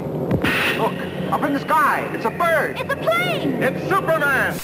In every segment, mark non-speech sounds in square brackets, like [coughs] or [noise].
Look, up in the sky. It's a bird. It's a plane! It's Superman.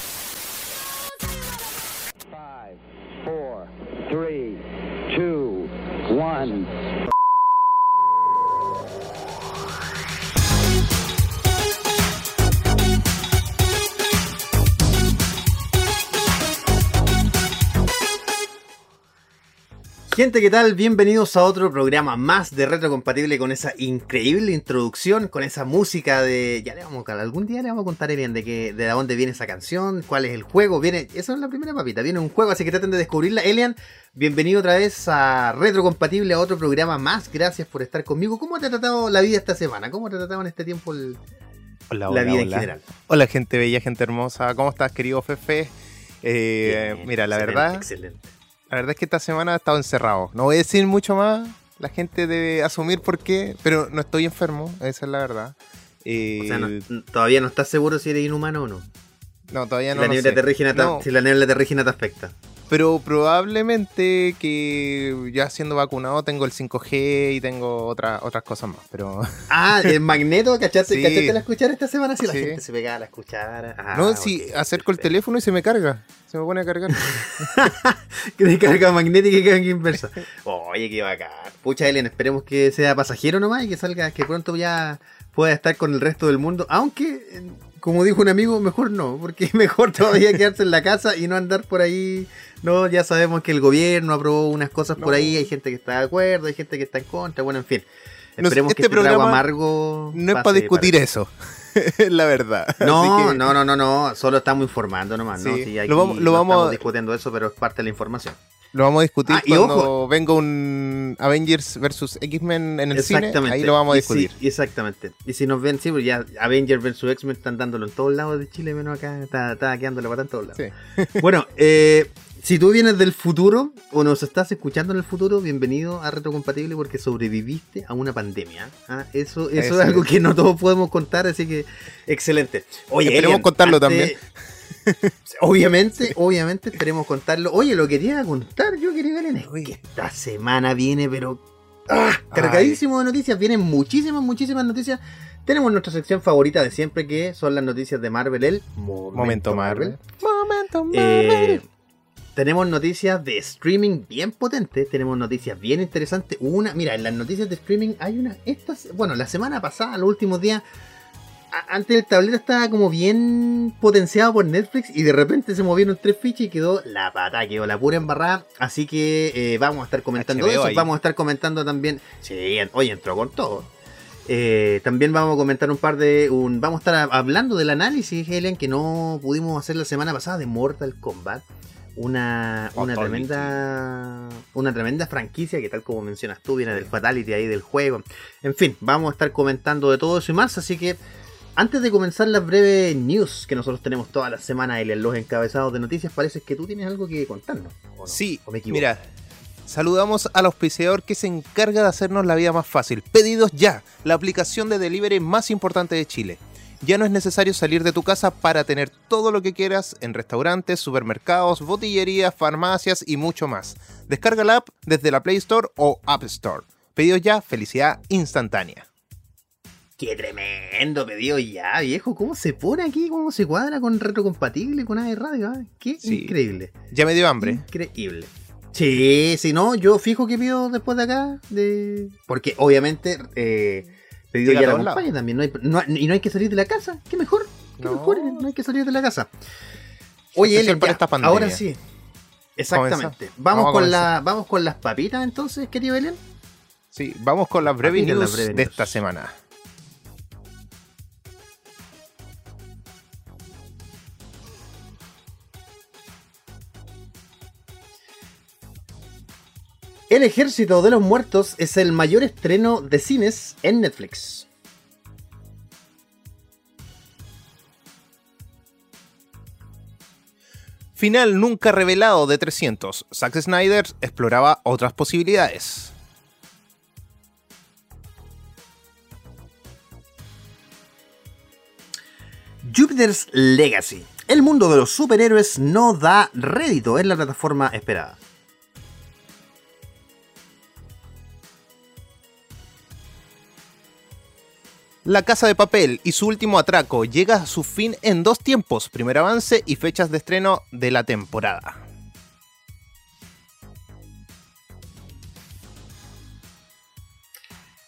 Gente, ¿qué tal? Bienvenidos a otro programa más de Retrocompatible con esa increíble introducción, con esa música de... Ya le vamos a algún día le vamos a contar a Elian de, que, de dónde viene esa canción, cuál es el juego, viene... Eso es la primera papita, viene un juego, así que traten de descubrirla. Elian, bienvenido otra vez a Retrocompatible, a otro programa más. Gracias por estar conmigo. ¿Cómo te ha tratado la vida esta semana? ¿Cómo te ha tratado en este tiempo el- Hola, la hola, vida en general? Hola, gente bella, gente hermosa. ¿Cómo estás, querido Fefe? Eh, Bien, mira, la excelente, verdad, Excelente. La verdad es que esta semana he estado encerrado. No voy a decir mucho más. La gente debe asumir por qué, pero no estoy enfermo, esa es la verdad. Eh, O sea, no- todavía no estás seguro si eres inhumano o no. no, todavía Si no la lo niebla sé. te- No, si la niebla terrígena te afecta. Pero probablemente que ya siendo vacunado tengo el 5G y tengo otra- otras cosas más. Pero [laughs] Ah, el magneto, ¿cachaste, Sí. ¿cachaste la escuchara esta semana? Sí, la gente se pegaba a la escuchara. Ah, no, si acerco el teléfono y se me carga. Se me pone a cargar. [laughs] Que de carga magnética y carga inversa. Oye, qué bacán. Pucha, Ellen, esperemos que sea pasajero nomás y que salga, que pronto ya pueda estar con el resto del mundo. Aunque, como dijo un amigo, mejor no, porque [laughs] mejor todavía quedarse en la casa y no andar por ahí. No, ya sabemos que el gobierno aprobó unas cosas por ahí, hay gente que está de acuerdo, hay gente que está en contra, bueno, en fin. Esperemos este que este trago programa amargo No es pase para discutir eso. [laughs] Es la verdad. No, que- no, no, no, no, solo estamos informando nomás, ¿no? Sí, Sí, aquí lo vamos- lo no vamos- estamos discutiendo eso, pero es parte de la información. Lo vamos a discutir Ah, y cuando ojo. venga un Avengers versus X-Men en el cine. Exactamente. Ahí lo vamos a discutir. exactamente. Y si nos ven, sí, pues ya Avengers vs X-Men están dándolo en todos lados de Chile, menos acá. Está, está quedando la pata en todos lados. Sí. Bueno, eh, si tú vienes del futuro o nos estás escuchando en el futuro, bienvenido a Retrocompatible porque sobreviviste a una pandemia. ¿ah? Eso, eso Eso es algo es. que no todos podemos contar, así que excelente. Oye, Esperemos Elian, contarlo antes- también. [laughs] Obviamente, obviamente esperemos contarlo. Oye, lo que te iba a contar yo, quería ver es Uy. que esta semana viene, pero ah, cargadísimo de noticias. Vienen muchísimas, muchísimas noticias. Tenemos nuestra sección favorita de siempre, que son las noticias de Marvel, el Momento, Momento Marvel. Momento Eh, Marvel. Tenemos noticias de streaming bien potentes, tenemos noticias bien interesantes. Una, mira, en las noticias de streaming hay una, estas, bueno, la semana pasada, los últimos días, a- antes el tablero estaba como bien potenciado por Netflix y de repente se movieron tres fichas y quedó la pata, quedó la pura embarrada. Así que eh, vamos a estar comentando HBO eso, ahí. vamos a estar comentando también. Sí, oye, entró con todo. Eh, también vamos a comentar un par de. Un, vamos a estar hablando del análisis, Helen, que no pudimos hacer la semana pasada de Mortal Kombat. Una, una tremenda. Una tremenda franquicia que, tal como mencionas tú, viene del Fatality ahí del juego. En fin, vamos a estar comentando de todo eso y más. Así que, antes de comenzar las breves news que nosotros tenemos todas las semanas, Helen, los encabezados de noticias, parece que tú tienes algo que contarnos. ¿o no? Sí, ¿O me mira. Saludamos al auspiciador que se encarga de hacernos la vida más fácil. Pedidos ya, la aplicación de delivery más importante de Chile. Ya no es necesario salir de tu casa para tener todo lo que quieras en restaurantes, supermercados, botillerías, farmacias y mucho más. Descarga la app desde la Play Store o App Store. Pedidos ya, felicidad instantánea. Qué tremendo pedido ya, viejo. ¿Cómo se pone aquí? ¿Cómo se cuadra con retrocompatible con AE Radio? ah? Qué Sí. increíble. Ya me dio hambre. Increíble. Sí, sí, no, yo fijo que pido después de acá. De... Porque obviamente eh, ya a la todos acompaña también. No hay- no- y no hay que salir de la casa. Qué mejor. Qué No. mejor. No hay que salir de la casa. Oye, Especial para ya, esta pandemia. ahora sí. Exactamente. Vamos, Vamos con la, vamos con las papitas entonces, querido Belén. Sí, vamos con las breves news breves de news. esta semana. El Ejército de los Muertos es el mayor estreno de cines en Netflix. Final nunca revelado de 300. Zack Snyder exploraba otras posibilidades. Jupiter's Legacy. El mundo de los superhéroes no da rédito en la plataforma esperada. La Casa de Papel y su último atraco llega a su fin en dos tiempos, primer avance y fechas de estreno de la temporada.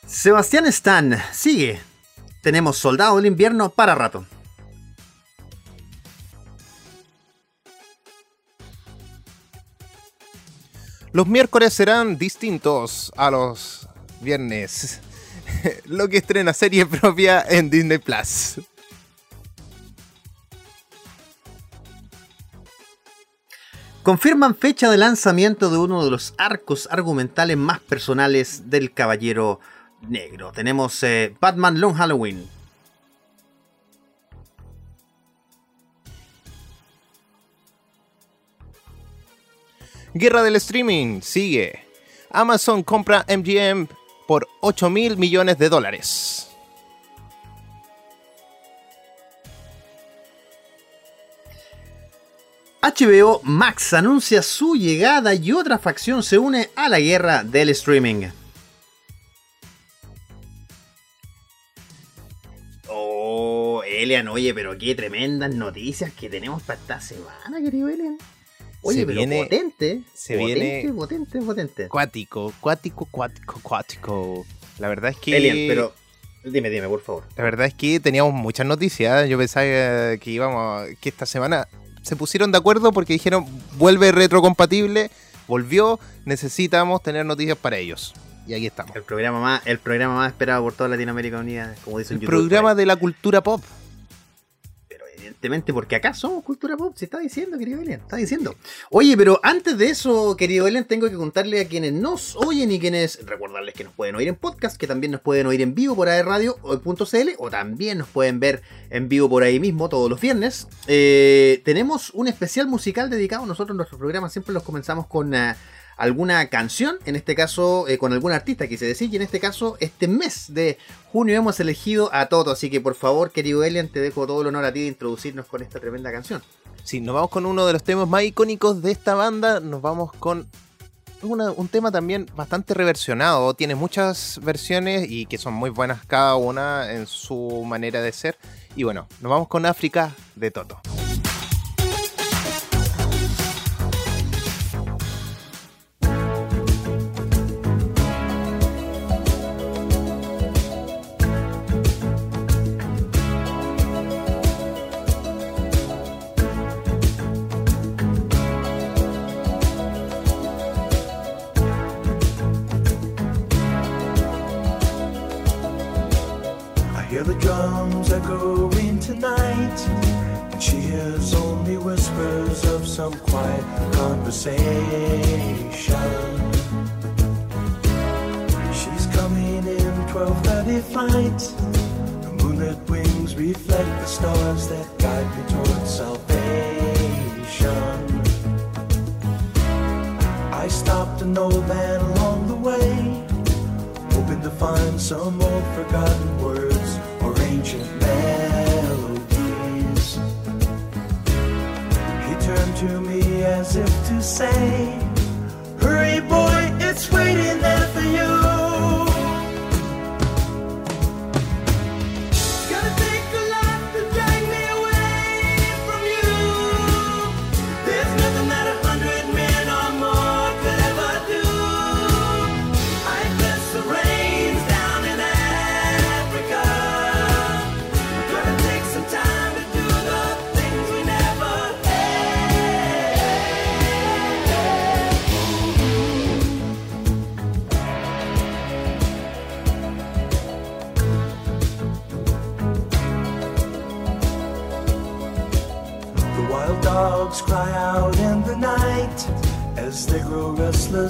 Sebastián Stan sigue. Tenemos Soldado del Invierno para rato. Los miércoles serán distintos a los viernes. [laughs] Lo que estrena serie propia en Disney Plus. Confirman fecha de lanzamiento de uno de los arcos argumentales más personales del Caballero Negro. Tenemos eh, Batman Long Halloween. Guerra del streaming sigue. Amazon compra MGM por 8 mil millones de dólares. HBO Max anuncia su llegada y otra facción se une a la guerra del streaming. Oh, Elian, oye, pero qué tremendas noticias que tenemos para esta semana, querido Elian. Oye, Se pero viene- potente. se potente, viene- potente, potente. Cuático, cuático, cuático, cuático. La verdad es que. Elian, pero dime, dime, por favor. La verdad es que teníamos muchas noticias. Yo pensaba que íbamos. que esta semana se pusieron de acuerdo porque dijeron vuelve retrocompatible, volvió, necesitamos tener noticias para ellos. Y aquí estamos. El programa más, el programa más esperado por toda Latinoamérica Unida, como dicen El programa de la cultura pop. Evidentemente, porque acá somos cultura pop, se está diciendo, querido Elian, está diciendo. Oye, pero antes de eso, querido Elian, tengo que contarle a quienes nos oyen y quienes, recordarles que nos pueden oír en podcast, que también nos pueden oír en vivo por Radio.cl o también nos pueden ver en vivo por ahí mismo todos los viernes. Eh, tenemos un especial musical dedicado, nosotros nuestros programas siempre los comenzamos con... eh, alguna canción, en este caso eh, con algún artista, quise decir, y en este caso este mes de junio hemos elegido a Toto, así que por favor, querido Elian, te dejo todo el honor a ti de introducirnos con esta tremenda canción. Sí, nos vamos con uno de los temas más icónicos de esta banda. Nos vamos con una- un tema también bastante reversionado. Tiene muchas versiones y que son muy buenas cada una en su manera de ser. Y bueno, nos vamos con África de Toto.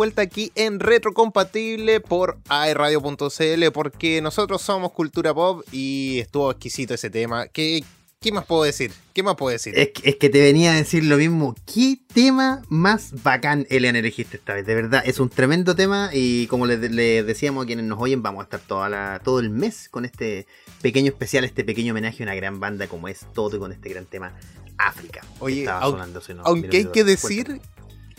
Vuelta aquí en Retrocompatible por aerradio.cl porque nosotros somos Cultura Pop y estuvo exquisito ese tema. ¿Qué, qué más puedo decir? ¿Qué más puedo decir? Es que, es que te venía a decir lo mismo. ¿Qué tema más bacán, Elian, elegiste esta vez? De verdad, es un tremendo tema y como les le decíamos a quienes nos oyen, vamos a estar toda la, todo el mes con este pequeño especial, este pequeño homenaje a una gran banda como es Toto y con este gran tema África. Oye, estaba au- sonando, si no- Aunque hay que cuéntame.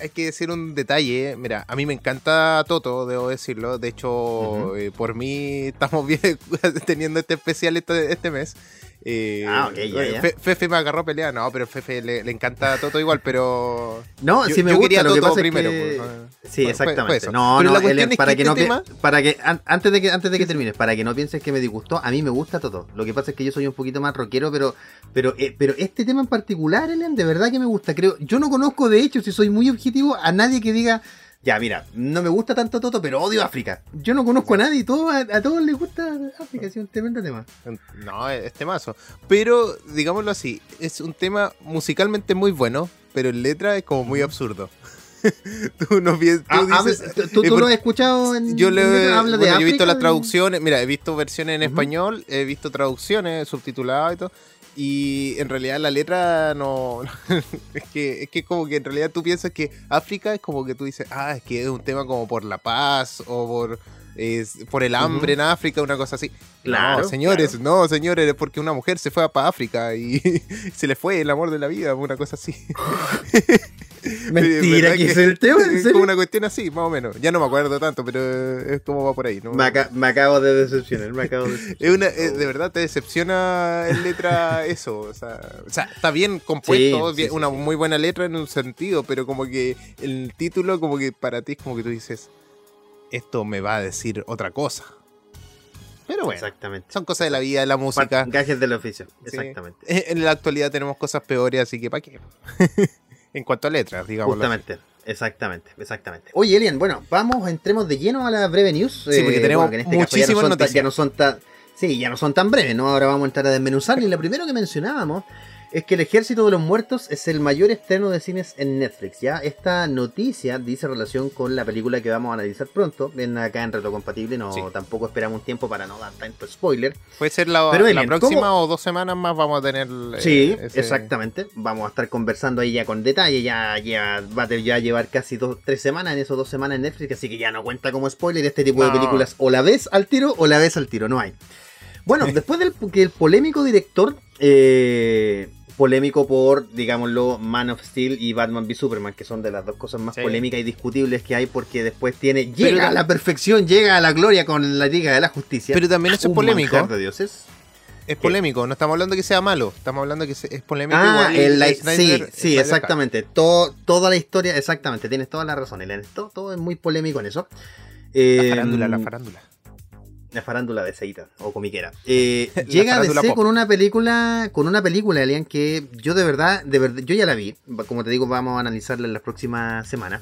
Hay que decir un detalle. Mira, a mí me encanta Toto, debo decirlo. De hecho, eh, por mí estamos bien [laughs] teniendo este especial este, este mes. Eh, Ah, ok, ya, ya. Fe- Fefe me agarró pelea, no, pero Fefe le, le encanta Toto igual, pero No, Yo- sí me yo gusta, quería lo que Toto pasa primero, es que... pues, sí, fue- fue exactamente. eso. No, Pero no, la cuestión Elian, es para que no este pi- tema- para que an- antes de que antes de que termines, para que no pienses que me disgustó, a mí me gusta todo. Lo que pasa es que yo soy un poquito más rockero, pero pero eh, pero este tema en particular, Elian, de verdad que me gusta. Creo, yo no conozco de hecho, si soy muy objetivo, a nadie que diga ya, mira, no me gusta tanto Toto, pero odio África. Yo no conozco a nadie, todo, a, a todos les gusta África, es un tremendo tema. No, es temazo. Pero, digámoslo así, es un tema musicalmente muy bueno, pero en letra es como muy absurdo. [laughs] tú no piensas. Ah, Tú ah, dices, ¿Tú, tú eh, lo has escuchado en yo le, en- habla de bueno, yo he visto las traducciones, mira, he visto versiones en español, he visto traducciones subtituladas y todo. Y en realidad la letra no. [laughs] es, que, es que como que en realidad tú piensas que África es como que tú dices, ah, es que es un tema como por la paz o por, es, por el hambre en África, una cosa así. Claro, no, señores, no, señores, es porque una mujer se fue para África y [laughs] se le fue el amor de la vida, una cosa así. [laughs] Mentira, ¿Verdad que es el tema, ¿en Es serio? como una cuestión así, más o menos. Ya no me acuerdo tanto, pero es como va por ahí. ¿no? Me, aca- me acabo de decepcionar, me acabo de [laughs] Es decepcionar. una, es- de verdad te decepciona en letra eso. O sea, o sea, está bien compuesto, Sí, bien- sí, sí, una sí. muy buena letra en un sentido, pero como que el título, como que para ti es como que tú dices, esto me va a decir otra cosa. Pero bueno, Exactamente. son cosas de la vida, de la música. Gajes del oficio, Sí. exactamente. [laughs] En la actualidad tenemos cosas peores, así que ¿para qué? [laughs] en cuanto a letras, digamos. Justamente, exactamente, exactamente. Oye, Elian, bueno, vamos, entremos de lleno a la breve news. Sí, porque tenemos que en este caso ya muchísimas no son tan- ya no son tan, sí, ya no son tan breves, ¿no? Ahora vamos a entrar a desmenuzar. Y lo primero que mencionábamos es que El Ejército de los Muertos es el mayor estreno de cines en Netflix, ¿ya? Esta noticia dice relación con la película que vamos a analizar pronto, ven acá en Retrocompatible, no, Sí. tampoco esperamos un tiempo para no dar tanto spoiler. Puede ser la, Pero, la próxima ¿cómo? o dos semanas más vamos a tener. eh, Sí, ese- exactamente. Vamos a estar conversando ahí ya con detalle. Ya, ya va a ya llevar casi dos, tres semanas en esos dos semanas en Netflix, así que ya no cuenta como spoiler. Este tipo de No. películas o la ves al tiro o la ves al tiro, no hay. Bueno, [laughs] después del que el polémico director, eh, polémico por, digámoslo, Man of Steel y Batman v Superman, que son de las dos cosas más Sí. polémicas y discutibles que hay, porque después tiene, llega a la perfección, llega a la gloria con la Liga de la Justicia. Pero también eso es polémico. de dioses. Es polémico, no estamos hablando que sea malo, estamos hablando que se- es polémico. Ah, igual el, la- Snyder- sí, exactamente. Todo, toda la historia, exactamente. Tienes toda la razón, Elian. Todo, todo es muy polémico en eso. La Eh, farándula, la farándula. La farándula de Seita o comiquera. Eh, llega DC pop. con una película, con una película, Elian, que yo de verdad, de verdad, yo ya la vi. Como te digo, vamos a analizarla en las próximas semanas.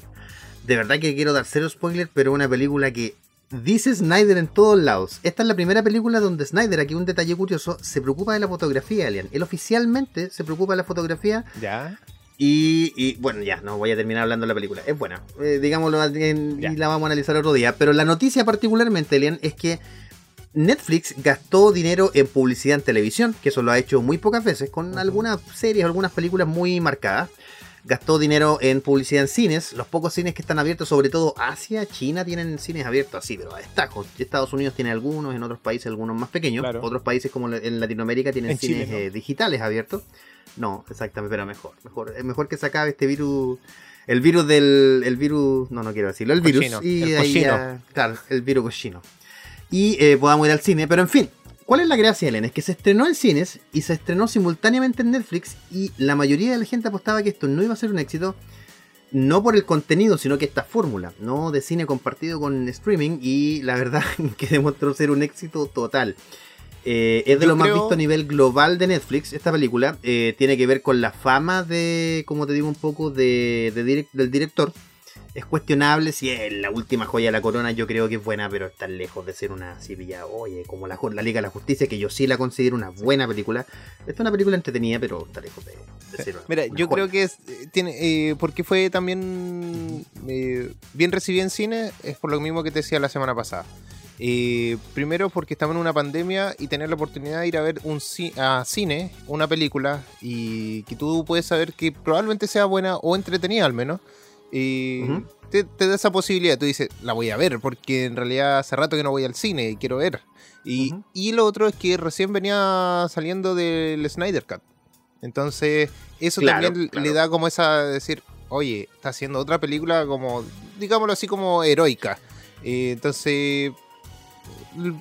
De verdad que quiero dar cero spoiler, pero una película que dice Snyder en todos lados. Esta es la primera película donde Snyder, aquí un detalle curioso, se preocupa de la fotografía, Elian. Él oficialmente se preocupa de la fotografía Ya. Y, y, bueno, ya, no voy a terminar hablando de la película. Es buena, eh, digámoslo en- Ya. y la vamos a analizar otro día. Pero la noticia particularmente, Elian, es que Netflix gastó dinero en publicidad en televisión, que eso lo ha hecho muy pocas veces, con algunas series, algunas películas muy marcadas. Gastó dinero en publicidad en cines, los pocos cines que están abiertos, sobre todo Asia, China, tienen cines abiertos así, pero a destajo. Estados Unidos tiene algunos, en otros países algunos más pequeños, Claro. otros países como en Latinoamérica tienen En cines Chile, ¿no? eh, digitales abiertos. No, exactamente, pero mejor, mejor. Es mejor que se acabe este virus. El virus del. El virus. No, no quiero decirlo. El virus. Cochino, y el ahí ya- claro, el virus cochino. Y eh, podamos ir al cine. Pero en fin, ¿cuál es la gracia, Elena? Es que se estrenó en cines y se estrenó simultáneamente en Netflix. Y la mayoría de la gente apostaba que esto no iba a ser un éxito. No por el contenido, sino que esta fórmula, ¿no? De cine compartido con streaming. Y la verdad [laughs] que demostró ser un éxito total. Eh, es de Yo lo más visto a nivel global de Netflix. Esta película eh, tiene que ver con la fama de, como te digo, un poco de, de direc- del director. Es cuestionable. Si es la última joya de la corona, yo creo que es buena, pero está lejos de ser una ya, oye, como la, la Liga de la Justicia, que yo sí la considero una buena película. Esta es una película entretenida, pero está lejos de, de ser una Mira, una yo joya. creo que es, eh, tiene, eh, porque fue también eh, bien recibida en cine, es por lo mismo que te decía la semana pasada. Eh, primero porque estamos en una pandemia y tener la oportunidad de ir a ver un ci- a cine, una película, y que tú puedes saber que probablemente sea buena o entretenida al menos, y te, te da esa posibilidad. Tú dices, la voy a ver, porque en realidad hace rato que no voy al cine y quiero ver. Y, y lo otro es que recién venía saliendo del Snyder Cut. Entonces, eso Claro, también claro. le da como esa decir, oye, está haciendo otra película como, digámoslo así, como heroica. Eh, entonces,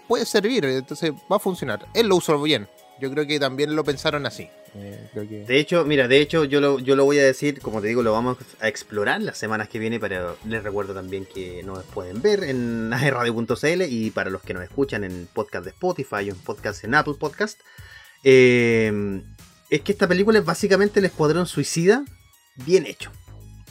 puede servir, entonces va a funcionar. Él lo usó bien. Yo creo que también lo pensaron así. Eh, creo que... De hecho, mira, de hecho yo lo, yo lo voy a decir, como te digo, lo vamos a explorar las semanas que vienen, pero les recuerdo también que nos pueden ver en [laughs] radio.cl y para los que nos escuchan en podcast de Spotify o en podcast en Apple Podcast, eh, es que esta película es básicamente el Escuadrón Suicida bien hecho.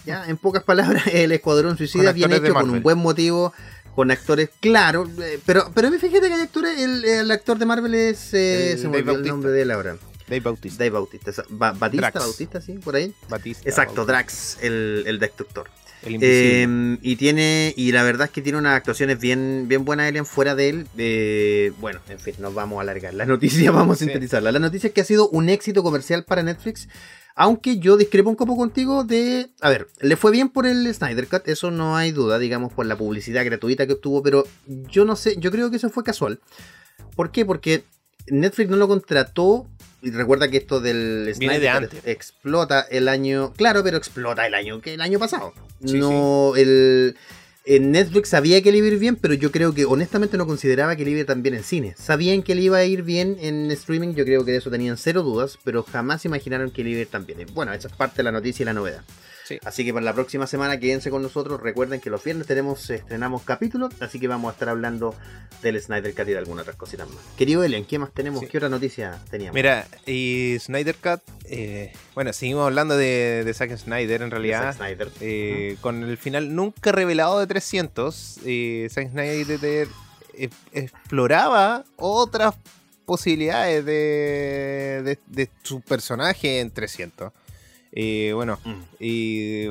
¿ya? En pocas palabras, [laughs] el Escuadrón Suicida bien hecho, con un buen motivo, con actores, claro, eh, pero, pero fíjate que hay actores, el, el actor de Marvel es, eh, El se me olvidó el nombre de él ahora. Dave Bautista. Dave Bautista, Ba- Batista, Drax. Bautista, sí, por ahí. Batista, Exacto, Bautista, Drax, el, el destructor. El. Eh, y tiene, y la verdad es que tiene unas actuaciones bien, bien buenas Alien fuera de él. Eh, bueno, en fin, nos vamos a alargar. La noticia [laughs] vamos a sintetizarla. La noticia es que ha sido un éxito comercial para Netflix. Aunque yo discrepo un poco contigo de. A ver, le fue bien por el Snyder Cut, eso no hay duda, digamos, por la publicidad gratuita que obtuvo, pero yo no sé, yo creo que eso fue casual. ¿Por qué? Porque Netflix no lo contrató. Y recuerda que esto del Viene Snyder de explota el año. Claro, pero explota el año que el año pasado. Sí, no, el. En Netflix sabía que le iba a ir bien, pero yo creo que honestamente no consideraba que le iba a ir tan bien en cine. Sabían que le iba a ir bien en streaming, yo creo que de eso tenían cero dudas, pero jamás imaginaron que le iba a ir tan bien. Bueno, esa es parte de la noticia y la novedad. Sí. Así que para la próxima semana quédense con nosotros. Recuerden que los viernes tenemos, estrenamos capítulos, así que vamos a estar hablando del Snyder Cut y de algunas otras cositas más. Querido Elian, ¿qué más tenemos? Sí. ¿Qué otra noticia teníamos? Mira, y Snyder Cut, eh, bueno, seguimos hablando de, de Zack Snyder en realidad. Zack Snyder. Eh, con el final nunca revelado de 300, eh, Zack Snyder exploraba otras posibilidades de, de, de su personaje en 300. Eh, bueno, Mm. y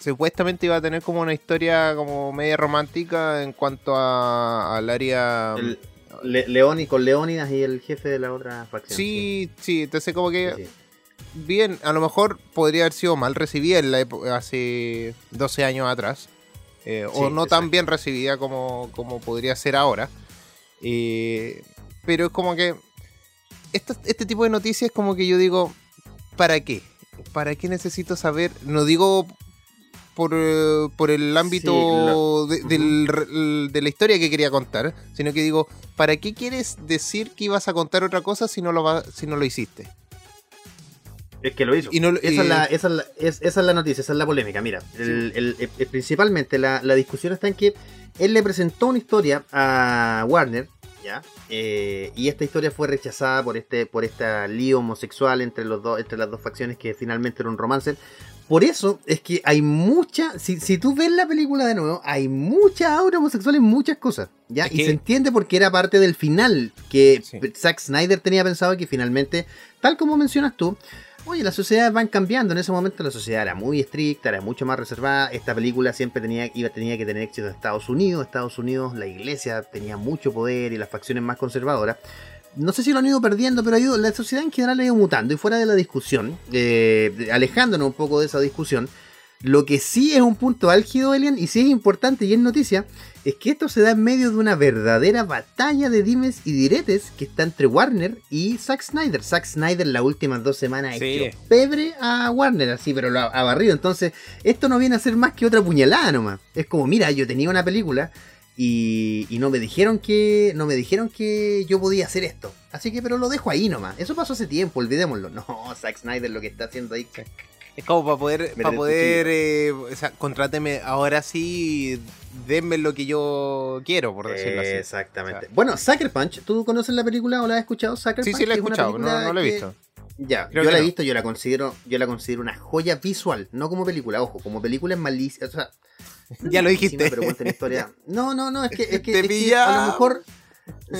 supuestamente iba a tener como una historia como media romántica en cuanto a- al área... El- Le- Leoni- con Leónidas y el jefe de la otra facción. Sí, sí, entonces como que Sí, sí. bien, a lo mejor podría haber sido mal recibida en la época, hace 12 años atrás. eh, o no tan bien recibida como, como podría ser ahora. Eh, pero es como que esto- este tipo de noticias como que yo digo, ¿para qué? ¿Para qué necesito saber? No digo por, eh, por el ámbito de, del de la historia que quería contar, sino que digo, ¿para qué quieres decir que ibas a contar otra cosa si no lo, va, si no lo hiciste? Es que lo hizo. Y no- esa, y- es la, esa, es la, es- esa es la noticia, esa es la polémica. Mira, el- el- el- principalmente la, la discusión está en que él le presentó una historia a Warner, ¿ya? Eh, y esta historia fue rechazada por este por esta lío homosexual entre, los dos, entre las dos facciones que finalmente era un romance. Por eso es que hay mucha, si, si tú ves la película de nuevo, hay mucha aura homosexual en muchas cosas, ¿ya? Es y que- se entiende porque era parte del final que Sí. Zack Snyder tenía pensado que finalmente, tal como mencionas tú, Oye, las sociedades van cambiando. En ese momento la sociedad era muy estricta, era mucho más reservada. Esta película siempre tenía, iba, tenía que tener éxito en Estados Unidos. Estados Unidos, la iglesia tenía mucho poder y las facciones más conservadoras. No sé si lo han ido perdiendo, pero ido- la sociedad en general ha ido mutando. Y fuera de la discusión, eh, alejándonos un poco de esa discusión, lo que sí es un punto álgido, Elian, y sí es importante y es noticia, es que esto se da en medio de una verdadera batalla de dimes y diretes que está entre Warner y Zack Snyder. Zack Snyder las últimas dos semanas Sí. hecho pebre a Warner, así, pero lo ha, ha barrido. Entonces, esto no viene a ser más que otra puñalada nomás. Es como, mira, yo tenía una película y, y no me dijeron que no me dijeron que yo podía hacer esto. Así que, pero lo dejo ahí nomás. Eso pasó hace tiempo, olvidémoslo. [laughs] No, Zack Snyder lo que está haciendo ahí. Es como para poder, para poder, eh, o sea, contráteme ahora sí, denme lo que yo quiero, por decirlo así. Exactamente. O sea- bueno, Sucker Punch, ¿tú conoces la película o la has escuchado? Sucker Sí, Punch, sí, la he escuchado, no, no la he que- visto. Ya, Creo yo la he no. visto, yo la considero, yo la considero una joya visual, no como película, ojo, como película es malísima, o sea, [laughs] Ya lo dijiste. Sí, no, pero historia. No, no, no, es que, es que, [laughs] Te es que a lo mejor.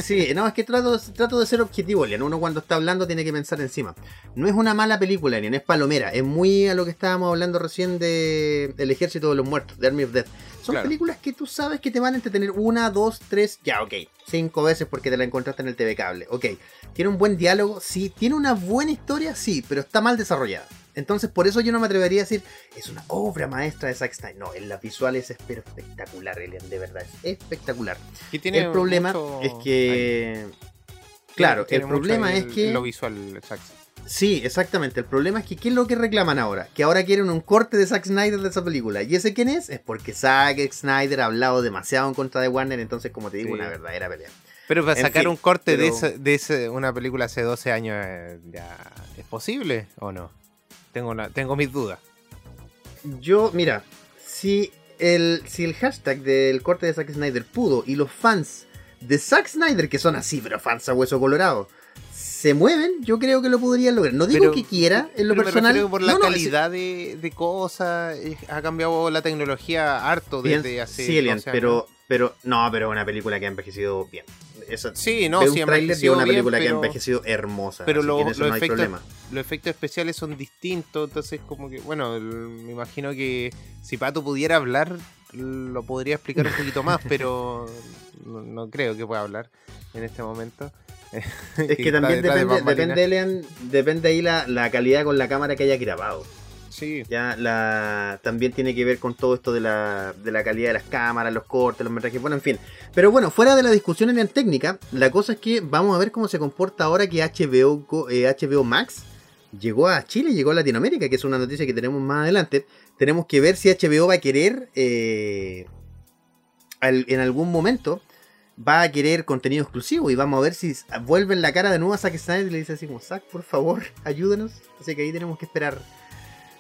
Sí, no, es que trato, trato de ser objetivo, Elian. Uno cuando está hablando tiene que pensar encima. No es una mala película, Elian, es palomera. Es muy a lo que estábamos hablando recién de El Ejército de los Muertos, de Army of Death. Son Claro. películas que tú sabes que te van a entretener una, dos, tres, ya, ok. Cinco veces porque te la encontraste en el TV cable. Ok. Tiene un buen diálogo, sí. Tiene una buena historia, sí, pero está mal desarrollada. Entonces, por eso yo no me atrevería a decir, es una obra maestra de Zack Snyder. No, en las visuales es pero espectacular, Elian, de verdad, es espectacular. Tiene el problema mucho- es que... Claro, Tiene el problema es que... Lo visual, exacto. Sí, exactamente. El problema es que ¿qué es lo que reclaman ahora? Que ahora quieren un corte de Zack Snyder de esa película. ¿Y ese quién es? Es porque Zack Snyder ha hablado demasiado en contra de Warner, entonces como te digo, Sí. una verdadera pelea. Pero para En sacar fin, un corte de, ese- de ese- una película hace 12 años, eh, ya, ¿es posible o no? Tengo, una- tengo mis dudas. Yo, mira, si el, si el hashtag del corte de Zack Snyder pudo y los fans de Zack Snyder, que son así, pero fans a hueso colorado, se mueven, yo creo que lo podrían lograr. No digo Pero- que quiera, en lo Pero me personal. refiero por la no, no, calidad de, de cosas, eh, ha cambiado la tecnología harto Bien, desde hace sí, Elian, 12 años. pero, pero no, pero una película que ha envejecido bien. Eso, Sí, no, sí un ha tráiler de una bien, película que ha pero- envejecido hermosa. Pero así lo- los no efectos- problema. los efectos especiales son distintos, entonces como que, bueno, me imagino que si Pato pudiera hablar, lo podría explicar un poquito más, [laughs] pero no, no creo que pueda hablar en este momento. Es que [laughs] también depende, depende, Elian, depende ahí la, la calidad con la cámara que haya grabado. Sí, Ya la también tiene que ver con todo esto de la, de la calidad de las cámaras, los cortes, los metrajes, bueno, en fin. Pero bueno, fuera de la discusión en técnica, la cosa es que vamos a ver cómo se comporta ahora que HBO, eh, HBO Max llegó a Chile, llegó a Latinoamérica, que es una noticia que tenemos más adelante. Tenemos que ver si HBO va a querer eh, al- en algún momento va a querer contenido exclusivo y vamos a ver si vuelven la cara de nuevo a Zack Snyder y le dice así como Zack, por favor, [laughs] ayúdenos. Así que ahí tenemos que esperar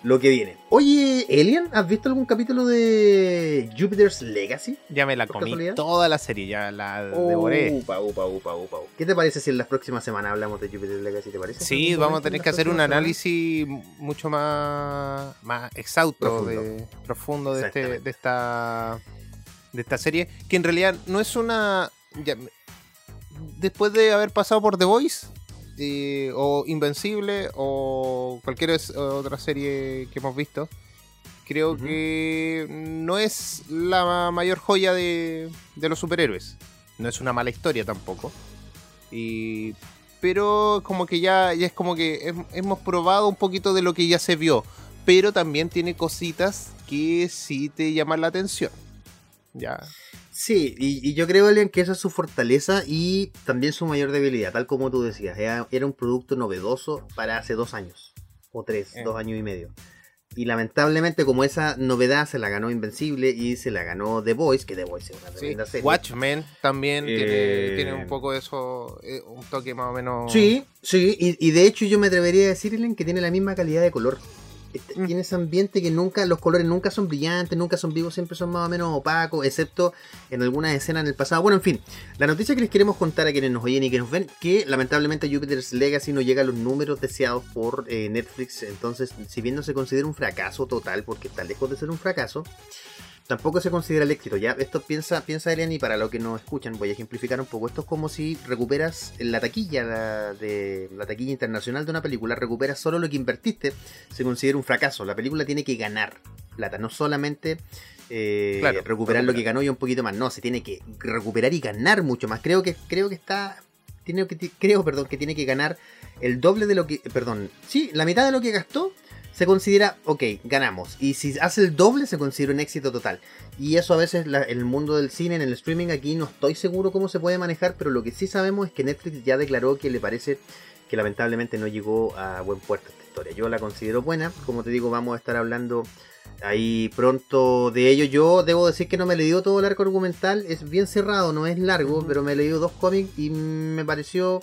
lo que viene. Oye, Elian, ¿has visto algún capítulo de Jupiter's Legacy? ya me la ¿Por comí casualidad? toda la serie, ya la devoré. Upa, upa, upa, upa, upa. ¿Qué te parece si en las próximas semanas hablamos de Jupiter's Legacy? ¿Te parece? Sí, ¿En algún vamos a tener en que hacer un análisis mucho más, más exhausto, Profundo. de, profundo de, este, de, esta, de esta serie, que en realidad no es una... ya, después de haber pasado por The Voice, eh, o Invencible, o cualquier es- otra serie que hemos visto, creo que no es la mayor joya de, de los superhéroes. No es una mala historia tampoco. Y, pero como que ya, ya es como que hem- hemos probado un poquito de lo que ya se vio. Pero también tiene cositas que sí te llaman la atención. Ya. Sí, y, y yo creo, Elian, que esa es su fortaleza y también su mayor debilidad, tal como tú decías. Era, era un producto novedoso para hace dos años, o tres, Eh. dos años y medio. Y lamentablemente, como esa novedad se la ganó Invencible y se la ganó The Voice, que The Voice es una Sí. tremenda serie. Watchmen también Eh, tiene, tiene un poco de eso, eh, un toque más o menos. Sí, sí, y, y de hecho yo me atrevería a decir, Elian, que tiene la misma calidad de color. Este- Mm. Tiene ese ambiente que nunca, los colores nunca son brillantes, nunca son vivos, siempre son más o menos opacos, excepto en algunas escenas en el pasado. Bueno, en fin, la noticia que les queremos contar a quienes nos oyen y que nos ven, que lamentablemente Jupiter's Legacy no llega a los números deseados por eh, Netflix, entonces si bien no se considera un fracaso total, porque está lejos de ser un fracaso, tampoco se considera el éxito. Ya, esto piensa, piensa Elian, y para los que no escuchan, voy a ejemplificar un poco. Esto es como si recuperas la taquilla la de la taquilla internacional de una película, recuperas solo lo que invertiste, se considera un fracaso. La película tiene que ganar plata, no solamente eh, Claro, recuperar lo que ganó y un poquito más. No, se tiene que recuperar y ganar mucho más. Creo que, creo que está. Tiene que, creo, perdón, que tiene que ganar el doble de lo que. Perdón. Sí, la mitad de lo que gastó se considera, ok, ganamos. Y si hace el doble, se considera un éxito total. Y eso a veces la- en el mundo del cine, en el streaming, aquí no estoy seguro cómo se puede manejar, pero lo que sí sabemos es que Netflix ya declaró que le parece que lamentablemente no llegó a buen puerto esta historia. Yo la considero buena, como te digo, vamos a estar hablando ahí pronto de ello. Yo debo decir que no me he leído todo el arco argumental, es bien cerrado, no es largo, pero me he leído dos cómics y me pareció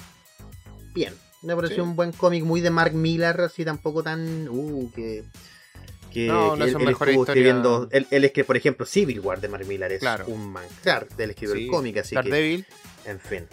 bien. Me pareció Sí. un buen cómic, muy de Mark Millar, así tampoco tan... Uh, que... Que, No, que no él, él estuvo escribiendo, él, él es que por ejemplo Civil War de Mark Millar es Claro. un manjar, él escribió Sí, el cómic, así que Daredevil. en fin.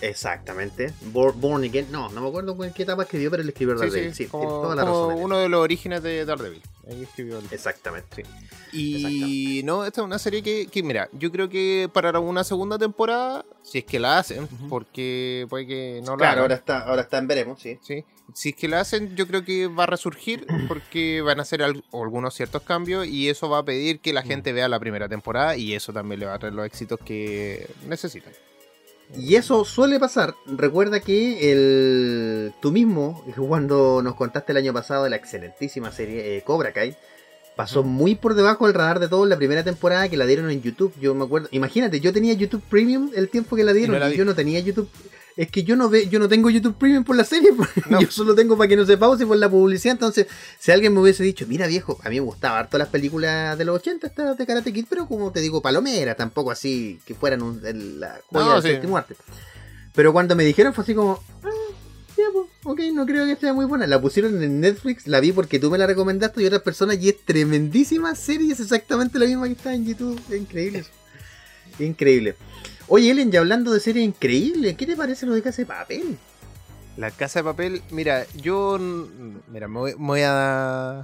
Exactamente. Bor- Born Again. No, no me acuerdo en qué etapa escribió, pero él escribió Sí, Daredevil. sí, Sí, como, tiene toda la como razón. Uno de los orígenes de Daredevil. Ahí escribió el- Exactamente. Y no, esta es una serie que, que, mira, yo creo que para una segunda temporada, si es que la hacen, porque puede que no la Claro, hagan, ahora está, ahora está en veremos, sí. ¿sí? Si es que la hacen, yo creo que va a resurgir [coughs] porque van a hacer al- algunos ciertos cambios y eso va a pedir que la Mm. gente vea la primera temporada y eso también le va a traer los éxitos que necesitan. Y eso suele pasar. Recuerda que el tú mismo, [laughs] cuando nos contaste el año pasado de la excelentísima serie eh, Cobra Kai, pasó muy por debajo del radar de todos la primera temporada que la dieron en YouTube. Yo me acuerdo, imagínate, yo tenía YouTube Premium el tiempo que la dieron no la y yo no tenía YouTube. Es que yo no ve, yo no tengo YouTube Premium por la serie, [laughs] No. yo solo tengo para que no se pause por la publicidad. Entonces, si alguien me hubiese dicho, mira viejo, a mí me gustaban harto las películas de los 80 estas de Karate Kid, pero como te digo, palomera, tampoco así que fueran un, el- la joya No, del sí. séptimo arte. Pero cuando me dijeron fue así como, ah, ya pues, ok, no creo que sea muy buena. La pusieron en Netflix, la vi porque tú me la recomendaste y otras personas y es tremendísima serie, es exactamente la misma que está en YouTube. Es increíble. [laughs] Increíble. Oye, Ellen, ya hablando de series increíbles, ¿qué te parece lo de Casa de Papel? La casa de papel, mira, yo, mira, me voy, me voy a,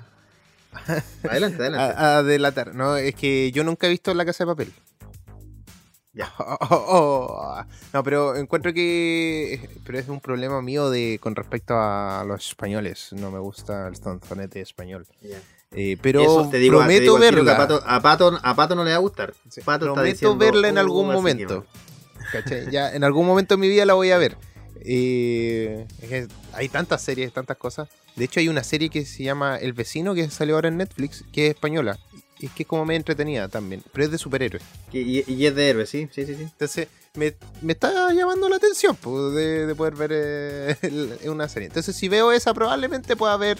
Adelante, [laughs] adelante. a, a delatar, ¿no? Es que yo nunca he visto la casa de papel. Ya. [laughs] Oh, oh, oh. No, pero encuentro que pero es un problema mío de con respecto a los españoles. No me gusta el tonzonete español. Ya. Eh, pero Eso te digo, te prometo digo que verla. A Pato, a, Pato, a Pato no le va a gustar. Sí, Pato está prometo diciendo, verla en "Oh, algún momento. ¿Cachai? Ya, en algún momento de mi vida la voy a ver. Eh, es que hay tantas series, tantas cosas. De hecho, hay una serie que se llama El Vecino que salió ahora en Netflix, que es española. Y es que es como me entretenida también. Pero es de superhéroes. Y, y es de héroe, sí, sí, sí. sí. Entonces, me, me está llamando la atención pues, de, de poder ver eh, [laughs] el- una serie. Entonces, si veo esa, probablemente pueda ver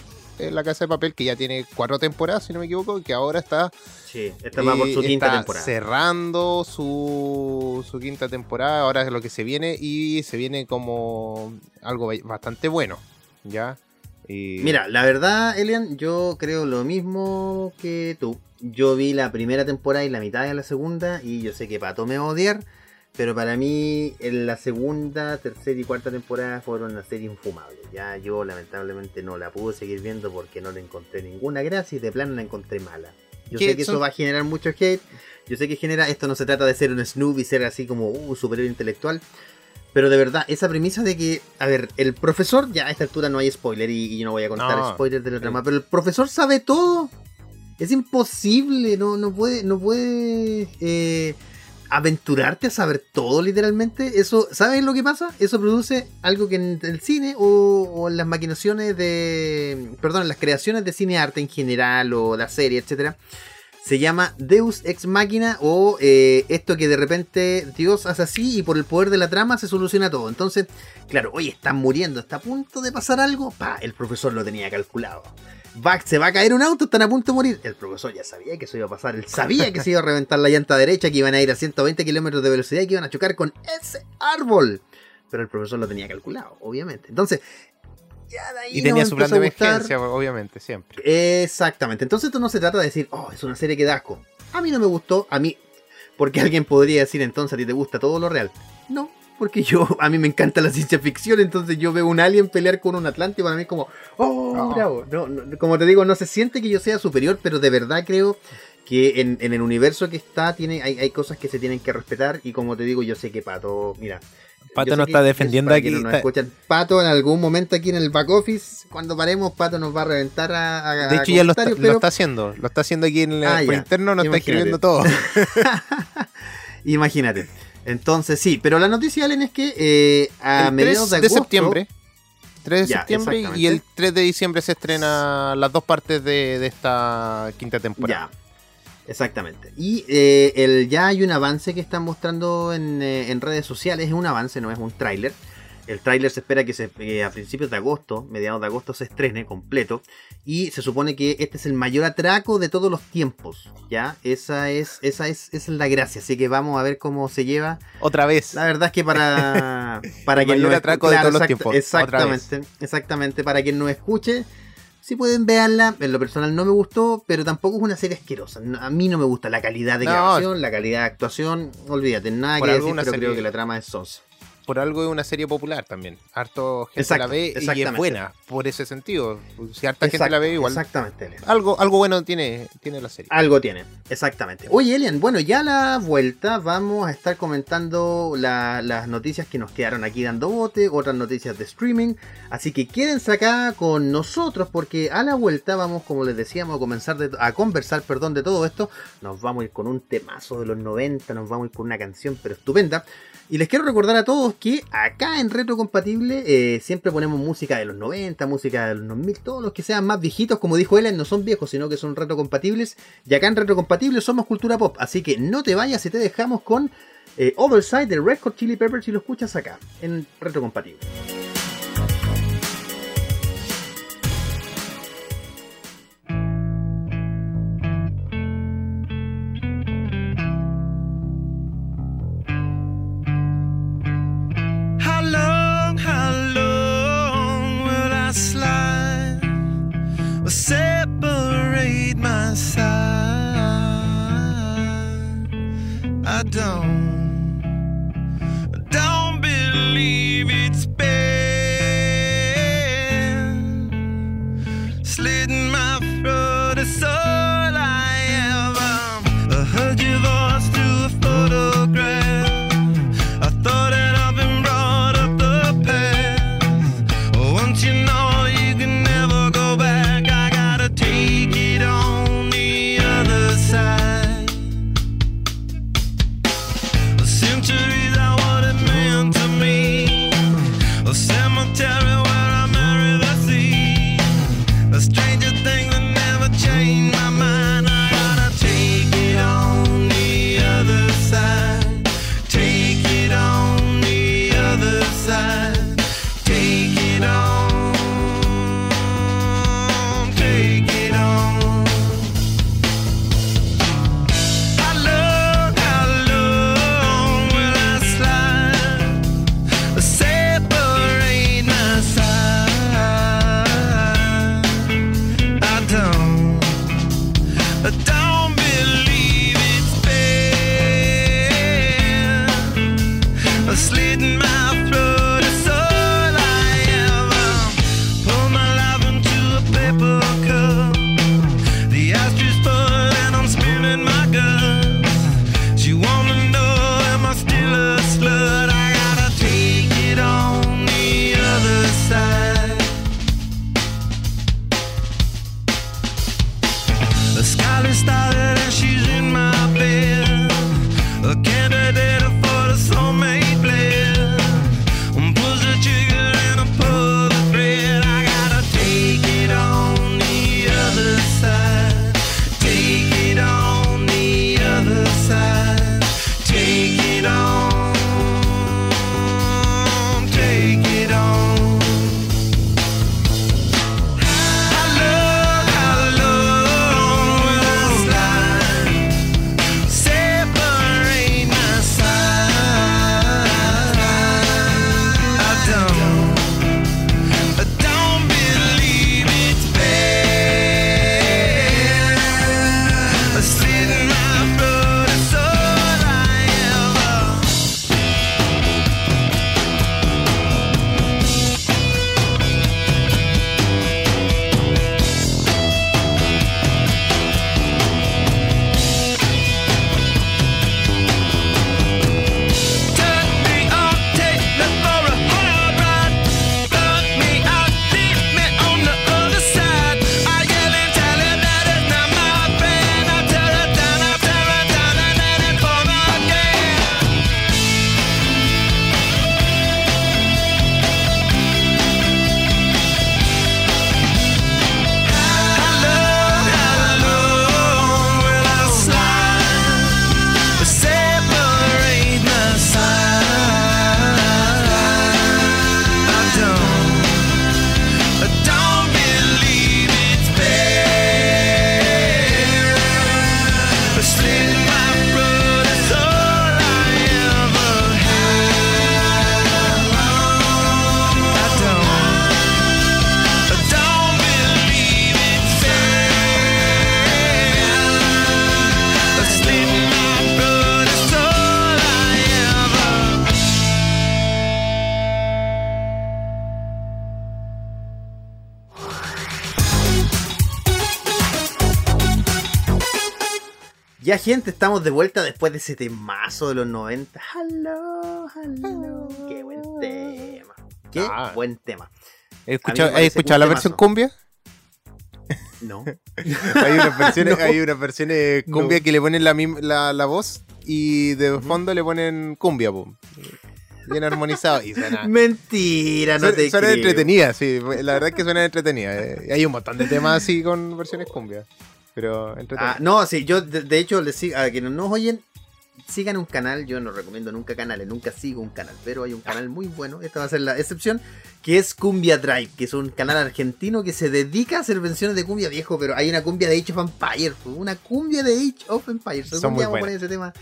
La Casa de Papel, que ya tiene cuatro temporadas, si no me equivoco, y que ahora está, Sí, esta va por su eh, quinta está temporada. cerrando su, su quinta temporada. Ahora es lo que se viene, y se viene como algo ba- bastante bueno. ¿Ya? Y- Mira, la verdad, Elian, yo creo lo mismo que tú. Yo vi la primera temporada y la mitad de la segunda y yo sé que Pato me va a odiar, pero para mí en la segunda, tercera y cuarta temporada fueron una serie infumable. Ya yo lamentablemente no la pude seguir viendo porque no le encontré ninguna gracia y de plano la encontré mala. Yo ¿Qué sé que eso va a generar mucho hate. Yo sé que genera, esto no se trata de ser un Snoop y ser así como uh, superior intelectual. Pero de verdad, esa premisa de que, a ver, el profesor, ya a esta altura no hay spoiler y, y yo no voy a contar No, spoilers de la sí. trama, pero el profesor sabe todo. Es imposible, no, no puede, no puede eh, aventurarte a saber todo literalmente. Eso, ¿sabes lo que pasa? Eso produce algo que en el cine o, en las maquinaciones de, perdón, en las creaciones de cine arte en general o la serie, etcétera, se llama Deus Ex Machina o eh, esto que de repente Dios hace así y por el poder de la trama se soluciona todo. Entonces, claro, oye, están muriendo, está a punto de pasar algo, pa, el profesor lo tenía calculado. Va, se va a caer un auto, están a punto de morir. El profesor ya sabía que eso iba a pasar, él sabía que se iba a reventar la llanta derecha, que iban a ir a 120 kilómetros de velocidad y que iban a chocar con ese árbol. Pero el profesor lo tenía calculado, obviamente. Entonces, ya de ahí y tenía su plan de emergencia, obviamente, siempre. Exactamente. Entonces esto no se trata de decir, oh, es una serie que da asco. A mí no me gustó, a mí. Porque alguien podría decir entonces a ti te gusta todo lo real. No, porque yo, a mí me encanta la ciencia ficción, entonces yo veo un alien pelear con un atlante y para mí es como, oh, No. bravo. No, no, como te digo, no se siente que yo sea superior, pero de verdad creo que en, en el universo que está tiene hay, hay cosas que se tienen que respetar y como te digo, yo sé que Pato, mira. Pato no está defendiendo aquí, está- escuchan, Pato en algún momento aquí en el back office, cuando paremos, Pato nos va a reventar a, a- De a hecho, ya lo está, lo está haciendo. Lo está haciendo aquí en el Ah, por interno, nos está escribiendo todo. [laughs] Imagínate. Entonces, sí, pero la noticia, Allen, es que eh, a el 3 mediados de de, agosto. septiembre. 3 de Ya, septiembre y el 3 de diciembre se estrena las dos partes de, de esta quinta temporada. Ya, exactamente. Y eh, el, ya hay un avance que están mostrando en, eh, en redes sociales. Es un avance, no es un tráiler. El tráiler se espera que se, a principios de agosto, mediados de agosto, se estrene completo. Y se supone que este es el mayor atraco de todos los tiempos. ¿Ya? Esa es, esa es, esa es la gracia. Así que vamos a ver cómo se lleva. Otra vez. La verdad es que para, [laughs] para El quien mayor atraco de todos los tiempos, Exactamente, exactamente. Para quien no escuche, si pueden verla. En lo personal no me gustó, pero tampoco es una serie asquerosa. A mí no me gusta la calidad de No. grabación, la calidad de actuación. Olvídate, nada que decir, pero serie- creo que la trama es sonsa. Por algo es una serie popular también. Harto gente Exacto, la ve y es buena por ese sentido. Si harta gente la ve, igual. Exactamente, Elian. Algo, algo bueno tiene, tiene la serie. Algo tiene, exactamente. Oye, Elian, bueno, ya a la vuelta vamos a estar comentando la- las noticias que nos quedaron aquí dando bote, otras noticias de streaming. Así que quédense acá con nosotros porque a la vuelta vamos, como les decíamos, a comenzar de- a conversar, perdón, de todo esto. Nos vamos a ir con un temazo de los 90, nos vamos a ir con una canción pero estupenda. Y les quiero recordar a todos que acá en Retro Compatible eh, siempre ponemos música de los 90, música de los 2000, todos los que sean más viejitos, como dijo Ellen, no son viejos, sino que son retrocompatibles. Y acá en Retro Compatible somos cultura pop, así que no te vayas y te dejamos con eh, Overside de Red Hot Chili Peppers si lo escuchas acá, en Retro gente, estamos de vuelta después de ese temazo de los 90. Hello, hello. Qué buen tema. Qué Ah. buen tema. ¿Has escuchado, ¿has escuchado la temazo. versión cumbia? No. [laughs] Hay unas versiones, [laughs] No. hay unas versiones cumbia No. que le ponen la, la, la voz y de fondo le ponen cumbia, pum. Bien armonizado y suena. [laughs] Mentira, no suena, te suena creo. entretenida, sí. La verdad es que suena entretenida. eh. Hay un montón de temas así con versiones cumbia. Pero entretenida. Ah, no, sí, yo de, de hecho les sigo, a quienes no nos oyen, sigan un canal, yo no recomiendo nunca canales, nunca sigo un canal, pero hay un canal muy bueno, esta va a ser la excepción, que es Cumbia Drive, que es un canal argentino que se dedica a hacer versiones de cumbia viejo, pero hay una cumbia de Age of Empires, una cumbia de Age of Empires, Son muy vamos a poner ese tema.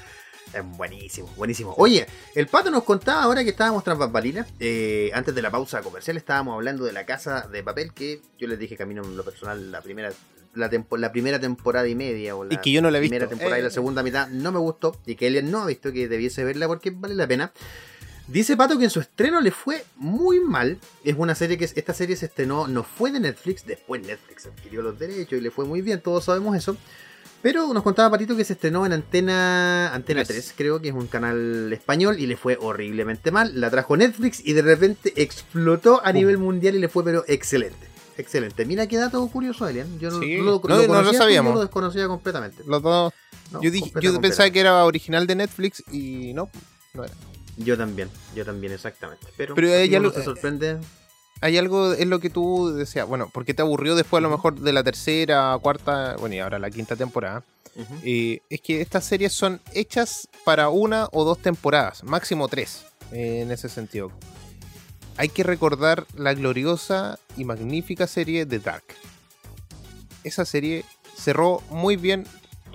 Es buenísimo, buenísimo. Oye, el pato nos contaba ahora que estábamos tras bambalinas. eh, antes de la pausa comercial estábamos hablando de la casa de papel que yo les dije camino en lo personal la primera la, tempo- la primera temporada y media o la Y que yo no la he primera visto. temporada y la Eh. segunda mitad no me gustó y que él no ha visto que debiese verla porque vale la pena. Dice Pato que en su estreno le fue muy mal. Es una serie que esta serie se estrenó, no fue de Netflix, después Netflix adquirió los derechos y le fue muy bien, todos sabemos eso. Pero nos contaba Patito que se estrenó en Antena Antena 3, Tres. creo que es un canal español y le fue horriblemente mal. La trajo Netflix y de repente explotó a nivel mundial y le fue pero excelente. Excelente. Mira qué dato curioso, Elian. Yo no, Sí. no lo, No, lo no lo sabíamos. yo lo desconocía completamente. Los dos. No, yo dije, completa, yo completa. pensaba que era original de Netflix y no, no era. Yo también, yo también, exactamente. Pero, Pero hay algo- se sorprende. Hay algo, es lo que tú decías, bueno, porque te aburrió después a lo mejor de la tercera, cuarta, bueno, y ahora la quinta temporada. Eh, es que estas series son hechas para una o dos temporadas, máximo tres, eh, en ese sentido. Hay que recordar la gloriosa y magnífica serie de Dark. Esa serie cerró muy bien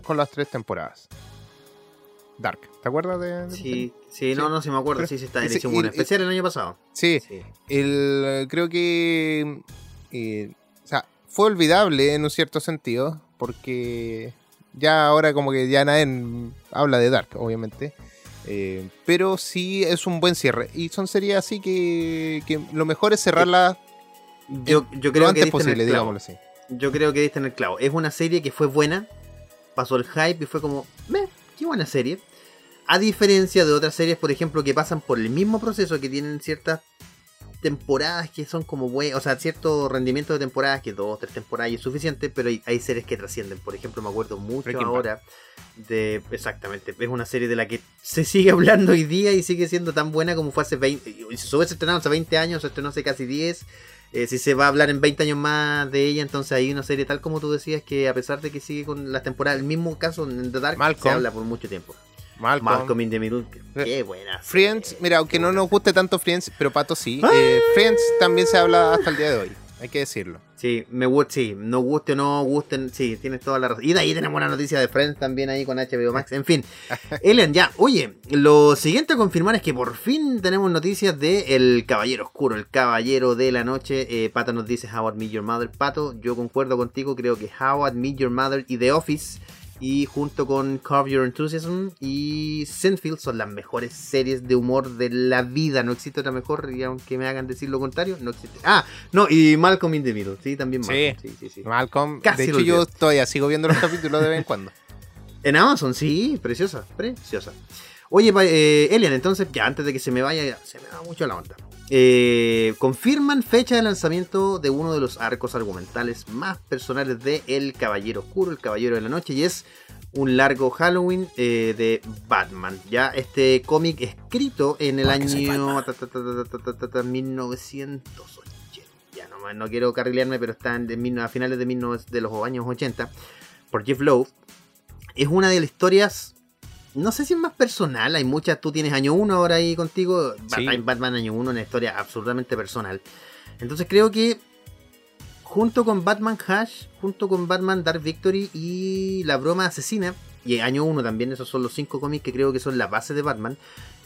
con las tres temporadas. Dark, ¿te acuerdas de? de- Sí, sí, no, Sí. no, sí me acuerdo. Pero sí, sí, está. ese- Hicimos un especial el año pasado. Sí, Sí. el, creo que eh, o sea, fue olvidable en un cierto sentido, porque ya ahora como que ya nadie habla de Dark, obviamente. Eh, pero sí es un buen cierre. Y son series así que, que lo mejor es cerrarla Yo, yo lo creo que antes en posible, digámoslo así. Yo creo que diste en el clavo. Es una serie que fue buena, pasó el hype y fue como, "Meh, qué buena serie. A diferencia de otras series, por ejemplo, que pasan por el mismo proceso, que tienen ciertas temporadas que son como buenas, o sea, cierto rendimiento de temporadas, que dos, tres temporadas y es suficiente, pero hay, hay series que trascienden. Por ejemplo, me acuerdo mucho Breaking Bad. ahora de, exactamente, es una serie de la que se sigue [laughs] hablando hoy día y sigue siendo tan buena como fue hace 20, y si se hubiese estrenado hace 20 años, se estrenó hace casi 10. Eh, si se va a hablar en 20 años más de ella, entonces hay una serie tal como tú decías que a pesar de que sigue con las temporadas, el mismo caso en The Dark, se Malcolm. habla por mucho tiempo. Malcolm. Malcolm in the Middle, qué buena. Friends, mira, aunque no nos guste tanto Friends, pero Pato sí. Ah. eh, Friends también se habla hasta el día de hoy, hay que decirlo. Sí, me gusta, sí, no guste o no gusten, sí, tienes toda la razón. Y de ahí tenemos una noticia de Friends también ahí con HBO Max, en fin. [laughs] Elian, ya, oye, lo siguiente a confirmar es que por fin tenemos noticias de El Caballero Oscuro, el Caballero de la Noche. Eh, Pato nos dice How I Met Your Mother. Pato, yo concuerdo contigo, creo que How I Met Your Mother y The Office y junto con Curb Your Enthusiasm y Seinfeld son las mejores series de humor de la vida. No existe otra mejor, y aunque me hagan decir lo contrario, no existe. Ah, no, y Malcolm in the Middle, sí, también. Malcolm. Sí, sí, sí. Malcolm, Casi de hecho yo olvidé. todavía sigo viendo los [laughs] capítulos de vez en cuando. En Amazon, sí, preciosa, preciosa. Oye, eh, Elian, entonces, ya antes de que se me vaya, ya, se me va mucho la onda. Eh, confirman fecha de lanzamiento de uno de los arcos argumentales más personales de El Caballero Oscuro, El Caballero de la Noche, y es un largo Halloween eh, de Batman. Ya este cómic escrito en el soy año ta, ta, ta, ta, ta, ta, ta, 1980. Ya no, no quiero carrilearme, pero está en, a finales de, 19 de los años 80 por Jeff Lowe. Es una de las historias no sé si es más personal, hay muchas, tú tienes año 1 ahora ahí contigo, Sí. Batman, Batman año 1, una historia absolutamente personal. Entonces creo que junto con Batman Hash, junto con Batman Dark Victory y La Broma Asesina, y año 1 también, esos son los cinco cómics que creo que son la base de Batman,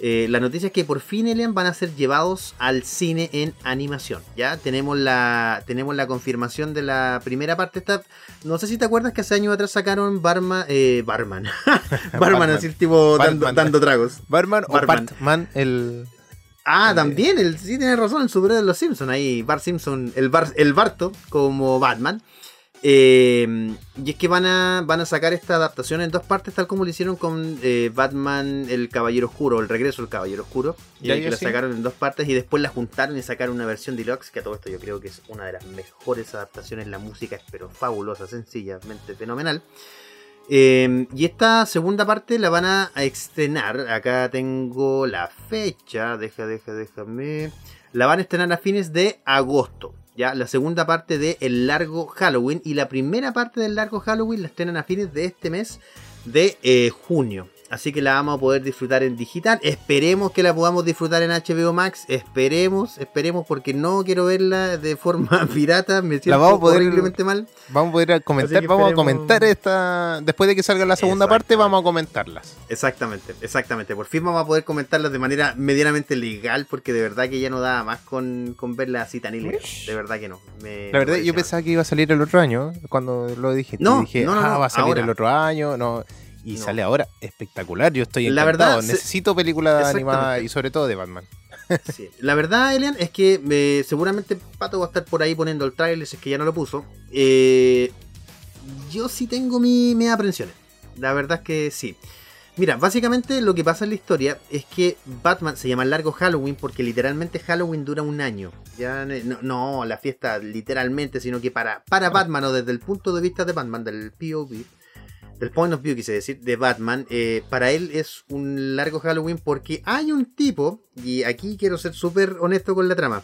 eh, la noticia es que por fin Elian van a ser llevados al cine en animación. Ya tenemos la tenemos la confirmación de la primera parte. Esta, no sé si te acuerdas que hace años atrás sacaron Barma, eh, Barman. [laughs] Barman, Batman. así tipo dando, tragos. Batman o Batman. Batman, el... Ah, Eh, también, el, sí tienes razón, el superhéroe de los Simpsons. Ahí, Bart Simpson, el, Bar, el Barto como Batman. Eh, y es que van a, van a sacar esta adaptación en dos partes, tal como lo hicieron con eh, Batman El Caballero Oscuro, El Regreso del Caballero Oscuro. Y que la sí. sacaron en dos partes y después la juntaron y sacaron una versión deluxe, que a todo esto yo creo que es una de las mejores adaptaciones. La música es pero fabulosa, sencillamente fenomenal. Eh, y esta segunda parte la van a estrenar. Acá tengo la fecha. Deja, deja, déjame. La van a estrenar a fines de agosto. Ya, la segunda parte de El Largo Halloween. Y la primera parte del Largo Halloween la estrenan a fines de este mes de eh, junio. Así que la vamos a poder disfrutar en digital. Esperemos que la podamos disfrutar en HBO Max. Esperemos, esperemos, porque no quiero verla de forma [laughs] pirata. Me siento vamos a poder- horriblemente mal. Vamos a poder comentar, vamos a comentar esta. Después de que salga la segunda parte, vamos a comentarlas. Exactamente, exactamente. Por fin vamos a poder comentarlas de manera medianamente legal, porque de verdad que ya no daba más con, con verla así tan ilegal. De verdad que no. Me- La verdad, yo pensaba que iba a salir el otro año, cuando lo dije. No, dije, no, no, ah, no, va a salir ahora. el otro año, no. Y No. sale ahora espectacular. Yo estoy La encantado. verdad, se- Necesito películas animadas y sobre todo de Batman. [laughs] Sí. La verdad, Elian, es que eh, seguramente Pato va a estar por ahí poniendo el trailer, si es que ya no lo puso. Eh, yo sí tengo mi, mis aprensiones. La verdad es que sí. Mira, básicamente lo que pasa en la historia es que Batman se llama Largo Halloween porque literalmente Halloween dura un año. Ya no, no la fiesta literalmente, sino que para, para Batman o desde el punto de vista de Batman, del POV, del point of view, quise decir, de Batman, eh, para él es un largo Halloween porque hay un tipo, y aquí quiero ser súper honesto con la trama.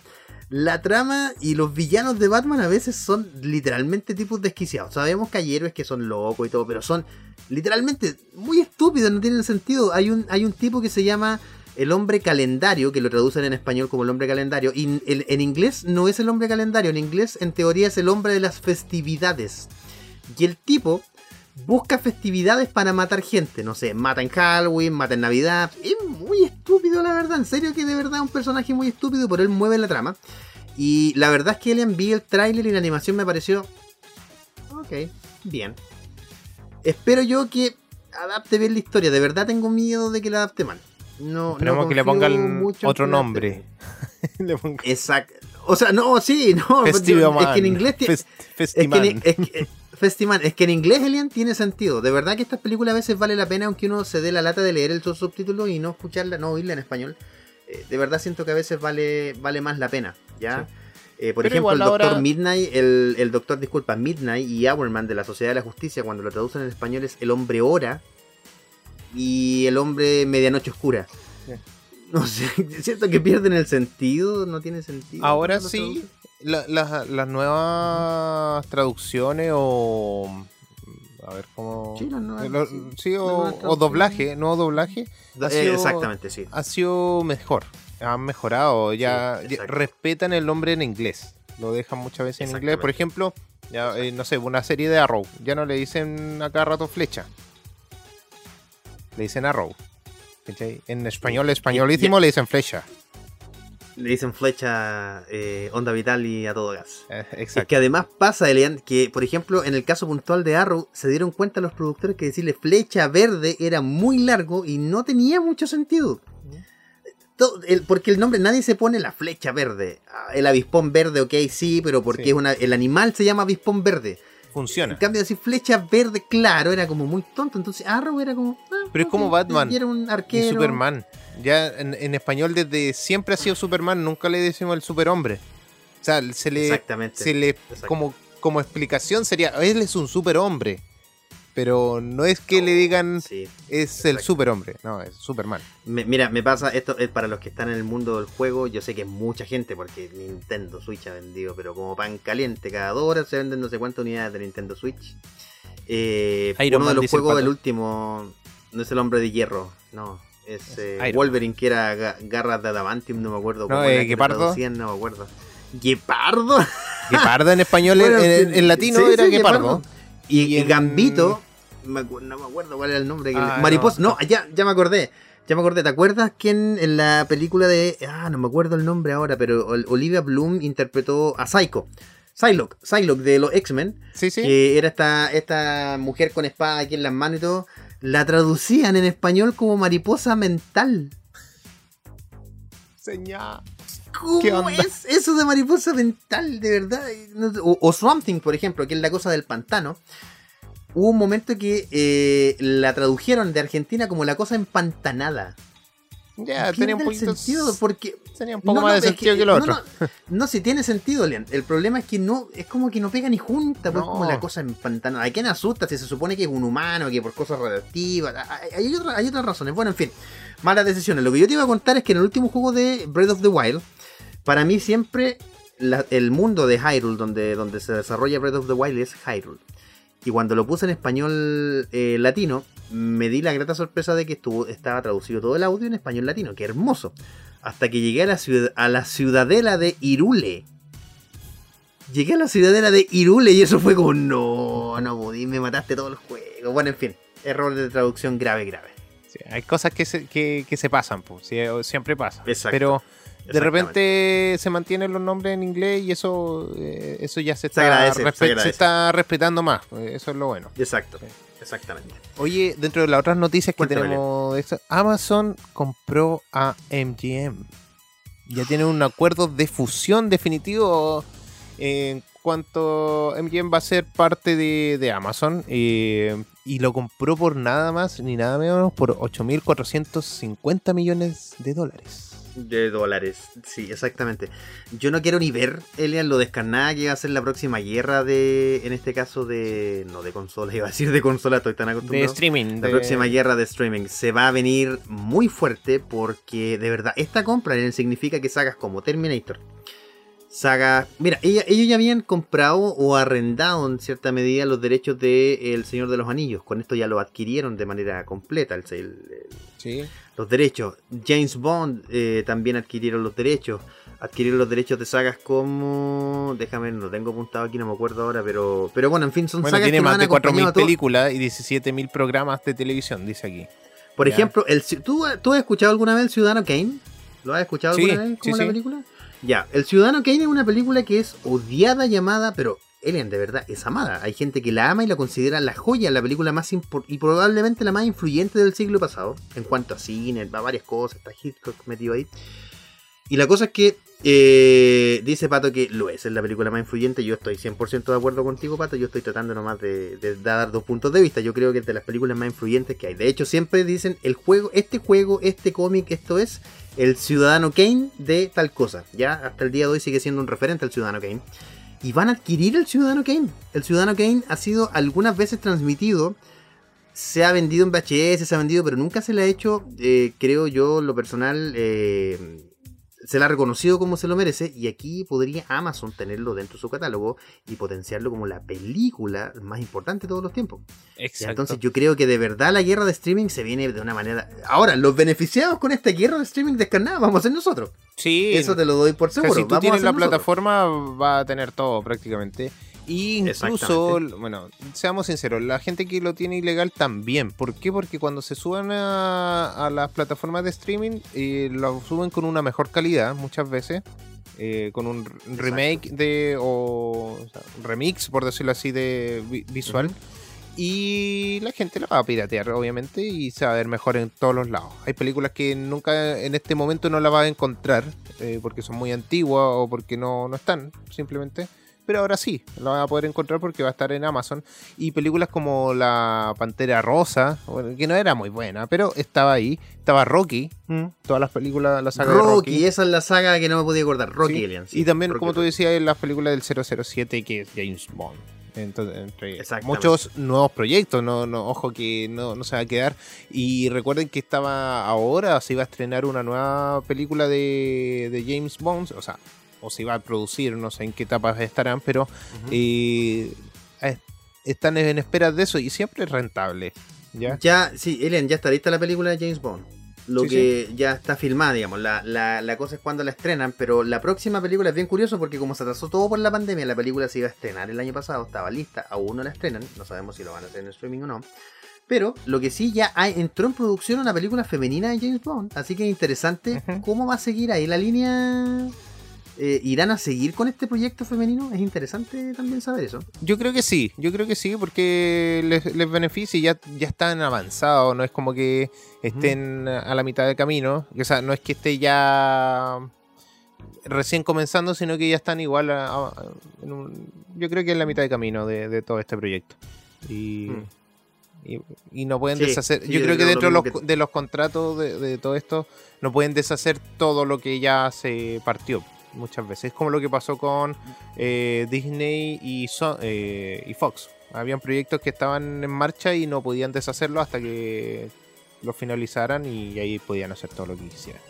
La trama y los villanos de Batman a veces son literalmente tipos desquiciados. Sabemos que hay héroes que son locos y todo, pero son literalmente muy estúpidos, no tienen sentido. Hay un, hay un tipo que se llama el hombre calendario, que lo traducen en español como el hombre calendario, y en, en inglés no es el hombre calendario, en inglés en teoría es el hombre de las festividades. Y el tipo busca festividades para matar gente. No sé, mata en Halloween, mata en Navidad. Es muy estúpido, la verdad. En serio que de verdad es un personaje muy estúpido, pero él mueve la trama. Y la verdad es que le envié el tráiler y la animación me pareció... Ok, bien. Espero yo que adapte bien la historia. De verdad tengo miedo de que la adapte mal. No, Esperemos no que le pongan otro nombre. [laughs] Le Exacto. O sea, no, sí, no. Festival yo- es que en inglés tiene... Fest- Es que, Festiman. en, es, que, Festiman, es que en inglés, Elian, tiene sentido. De verdad que estas películas a veces vale la pena, aunque uno se dé la lata de leer el subtítulo y no escucharla, no oírla en español. Eh, de verdad siento que a veces vale, vale más la pena, ¿ya? Eh, por Pero ejemplo, el Doctor Midnight, el, el Doctor, disculpa, Midnight y Hourman de la Sociedad de la Justicia, cuando lo traducen en español es el hombre hora y el hombre medianoche oscura. Sí. No sé, [laughs] siento que pierden el sentido, no tiene sentido. Ahora sí, la- las- nuevas traducciones o. A ver cómo. Sí, las nuevas- lo- sí, o, nuevas o doblaje, nuevo doblaje. ha Eh, sido- exactamente, sí. Ha sido mejor. Han mejorado. Ya, Sí, ya exacto. respetan el nombre en inglés. Lo dejan muchas veces en inglés. Por ejemplo, ya, eh, no sé, una serie de Arrow. Ya no le dicen a cada rato flecha. Le dicen Arrow. En español, españolísimo, le dicen flecha. Le dicen flecha, eh, onda vital y a todo gas. Eh, Es exacto. que además pasa, Elian, que por ejemplo en el caso puntual de Arrow se dieron cuenta los productores que decirle flecha verde era muy largo y no tenía mucho sentido. Todo- el- porque el nombre, nadie se pone la flecha verde. Ah, El avispón verde, ok, sí, pero porque Sí. es una, el animal se llama avispón verde. Funciona. En cambio, decir flecha verde, claro, era como muy tonto. Entonces Arrow era como. ah, Pero es como Batman y era un Y arquero. Superman. Ya en, en español desde siempre ha sido Superman, nunca le decimos el superhombre. O sea, se le, Exactamente. se le como, como explicación sería, él es un superhombre. Pero no es que le digan Sí. es el exacto. superhombre, no, es Superman. Me- mira, me pasa, esto es para los que están en el mundo del juego, yo sé que es mucha gente porque Nintendo Switch ha vendido, pero como pan caliente, cada dos horas se venden no sé cuántas unidades de Nintendo Switch. Eh, Iron uno Man, de los el juegos, pato. el último, no es el hombre de hierro, no, es eh, Wolverine que era ga- garras de adamantium, no me acuerdo. No, eh, Guepardo. No me acuerdo. ¿Guepardo? Guepardo en español, [laughs] Bueno, en, en latino sí, era sí, Guepardo. Y, Y y en- Gambito, me no me acuerdo cuál era el nombre. Ah, Mariposa, no. no, ya, ya me acordé. Ya me acordé, ¿te acuerdas quién en la película de. Ah, no me acuerdo el nombre ahora, pero Ol- Olivia Bloom interpretó a Psycho. Psylocke, Psylocke de los X-Men, Sí, sí. que era esta, esta mujer con espada aquí en las manos y todo. La traducían en español como mariposa mental. Señal. ¿Cómo es eso de mariposa mental, de verdad? O, o Swamp Thing, por ejemplo, que es la cosa del pantano. Hubo un momento que eh, la tradujeron de Argentina como la cosa empantanada. Ya, tenía un poquito. sentido porque Tenía un poco No, más no, de es sentido que, lo no, otro. No, si tiene sentido, Leon. El problema es que no, es como que no pega ni junta, pues como la cosa empantanada. ¿A quién asusta si se supone que es un humano, que por cosas radioactivas? Hay, hay otra- hay otras razones. Bueno, en fin, malas decisiones. Lo que yo te iba a contar es que en el último juego de Breath of the Wild, para mí siempre la- el mundo de Hyrule, donde, donde se desarrolla Breath of the Wild, es Hyrule. Y cuando lo puse en español eh, latino, me di la grata sorpresa de que estuvo, estaba traducido todo el audio en español latino. Qué hermoso. Hasta que llegué a la, ciudad, a la ciudadela de Irule. Llegué a la ciudadela de Irule y eso fue como, no, no podí, me mataste todo el juego. Bueno, en fin, error de traducción grave, grave. Sí, hay cosas que se, que, que se pasan, pues, siempre pasa. Exacto, Pero de repente se mantienen los nombres en inglés y eso, eh, eso ya se está, agradece, se respe- se agradece. está respetando más. eh, Eso es lo bueno. Exacto, Sí. exactamente. Oye, dentro de las otras noticias que tenemos, esto, Amazon compró a MGM. Ya tiene un acuerdo de fusión definitivo en cuanto MGM va a ser parte de, de Amazon. eh, y lo compró por nada más ni nada menos por 8.450 millones de dólares. De dólares, sí, exactamente. Yo no quiero ni ver, Elian, lo descarnada que va a ser la próxima guerra de, en este caso, de, no de consola, [laughs] iba a decir de consola, estoy tan De acostumbrado. streaming. La de- próxima guerra de streaming se va a venir muy fuerte porque de verdad esta compra Elian, significa que sagas como Terminator, sagas... Mira, ellos ya habían comprado o arrendado en cierta medida los derechos de El Señor de los Anillos, con esto ya lo adquirieron de manera completa, el, el- Sí. los derechos. James Bond eh, también adquirieron los derechos. Adquirieron los derechos de sagas como. Déjame, no tengo apuntado aquí, no me acuerdo ahora, pero. Pero bueno, en fin, son Bueno, sagas tiene que más de 4.000 acompañado a todos. películas y 17.000 programas de televisión, dice aquí. Por ejemplo, el, ¿tú, ¿tú has escuchado alguna vez El Ciudadano Kane? ¿Lo has escuchado Sí, alguna vez como sí, la película? Ya, El Ciudadano Kane es una película que es odiada, llamada, pero Elian, de verdad, es amada. Hay gente que la ama y la considera la joya, la película más y probablemente la más influyente del siglo pasado. En cuanto a cine, va varias cosas, está Hitchcock metido ahí. Y la cosa es que eh, dice Pato que lo es, es la película más influyente. Yo estoy 100% de acuerdo contigo, Pato. Yo estoy tratando nomás de, de dar dos puntos de vista. Yo creo que es de las películas más influyentes que hay. De hecho, siempre dicen el juego, este juego, este cómic, esto es el Ciudadano Kane de tal cosa. Ya hasta el día de hoy sigue siendo un referente al Ciudadano Kane. Y van a adquirir el Ciudadano Kane. El Ciudadano Kane ha sido algunas veces transmitido. Se ha vendido en VHS, se ha vendido, pero nunca se le ha hecho, eh, creo yo, lo personal, eh, se le ha reconocido como se lo merece. Y aquí podría Amazon tenerlo dentro de su catálogo y potenciarlo como la película más importante de todos los tiempos. Exacto. Entonces yo creo que de verdad la guerra de streaming se viene de una manera... Ahora, los beneficiados con esta guerra de streaming descarnada vamos a ser nosotros. sí, Eso te lo doy por O sea, seguro. si tú vamos tienes la nosotros. plataforma, va a tener todo prácticamente. Y incluso, bueno, seamos sinceros, la gente que lo tiene ilegal también. ¿Por qué? Porque cuando se suben a, a las plataformas de streaming, eh, lo suben con una mejor calidad muchas veces. eh, con un remake de o, o sea, un remix por decirlo así de vi- visual y la gente la va a piratear obviamente y se va a ver mejor en todos los lados hay películas que nunca en este momento no la va a encontrar eh, porque son muy antiguas o porque no, no están simplemente pero ahora sí, la van a poder encontrar porque va a estar en Amazon. Y películas como La Pantera Rosa, que no era muy buena, pero estaba ahí. Estaba Rocky, todas las películas, la saga de Rocky, Rocky. esa es la saga que no me podía acordar. Rocky Sí. Alien. sí. y también, Rocky como tú Rocky. decías, en las películas del 007, que es James Bond. Entonces, entre muchos nuevos proyectos, no, no, ojo que no, no se va a quedar. Y recuerden que estaba ahora, se iba a estrenar una nueva película de, de James Bond, o sea, o se iba a producir, no sé en qué etapas estarán, pero eh, eh, están en espera de eso y siempre es rentable. ¿ya? Ya, sí, Elian, ya está lista la película de James Bond. Lo Sí, que ya está filmada, digamos. La, la, la cosa es cuando la estrenan, pero la próxima película es bien curioso porque como se atrasó todo por la pandemia, la película se iba a estrenar el año pasado, estaba lista, aún no la estrenan, no sabemos si lo van a hacer en streaming o no. Pero lo que sí ya hay- entró en producción una película femenina de James Bond, así que es interesante cómo va a seguir ahí la línea. Eh, ¿Irán a seguir con este proyecto femenino? Es interesante también saber eso. Yo creo que sí, yo creo que sí, porque les, les beneficia y ya, ya están avanzados, no es como que estén a la mitad del camino, o sea, no es que esté ya recién comenzando, sino que ya están igual a- a- a- en un- yo creo que en la mitad de camino de, de todo este proyecto. Y, Mm. y, y no pueden Sí, deshacer. sí, yo yo creo que dentro de lo los, que- de los contratos de, de todo esto, no pueden deshacer todo lo que ya se partió muchas veces. Es como lo que pasó con eh, Disney y, So- eh, y Fox. Habían proyectos que estaban en marcha y no podían deshacerlo hasta que los finalizaran y ahí podían hacer todo lo que quisieran.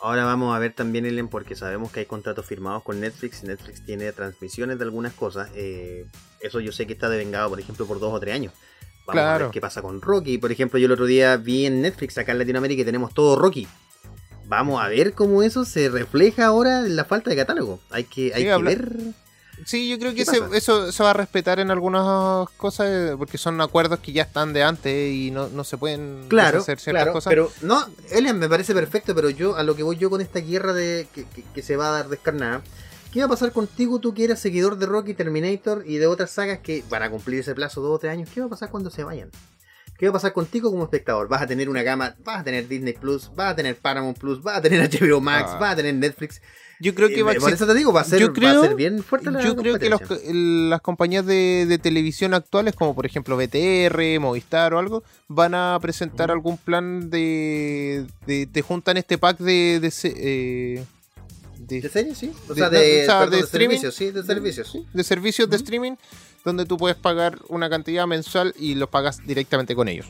Ahora vamos a ver también, Ellen, porque sabemos que hay contratos firmados con Netflix. Netflix tiene transmisiones de algunas cosas. eh, eso yo sé que está devengado, por ejemplo, por dos o tres años. Vamos a ver qué pasa con Rocky. Por ejemplo, yo el otro día vi en Netflix acá en Latinoamérica y tenemos todo Rocky. Vamos a ver cómo eso se refleja ahora en la falta de catálogo. Hay que, hay Sí, que habla- ver. Sí, yo creo ¿Qué que se- eso se va a respetar en algunas cosas porque son acuerdos que ya están de antes y no, no se pueden Claro, hacer ciertas claro, cosas. pero no, Elian me parece perfecto, pero yo a lo que voy yo con esta guerra de que, que- que se va a dar descarnada, ¿qué va a pasar contigo tú que eras seguidor de Rocky, Terminator y de otras sagas que van a cumplir ese plazo dos o tres años? ¿Qué va a pasar cuando se vayan? ¿Qué va a pasar contigo como espectador? ¿Vas a tener una gama? ¿Vas a tener Disney Plus? ¿Vas a tener Paramount Plus? ¿Vas a tener [laughs] HBO Max? Ah. ¿Vas a tener Netflix? yo creo que Eh, va a existir- eso te digo, va a ser, yo va a creo- ser bien fuerte la Yo creo que los- las compañías de, de televisión actuales, como por ejemplo BTR, Movistar o algo, van a presentar algún plan de. de te juntan este pack de. de, eh, de- ¿De serie? Sí. O de- sea, no, de, o sea, perdón, de de streaming. servicios, sí, de servicios. de servicios de streaming, donde tú puedes pagar una cantidad mensual y los pagas directamente con ellos.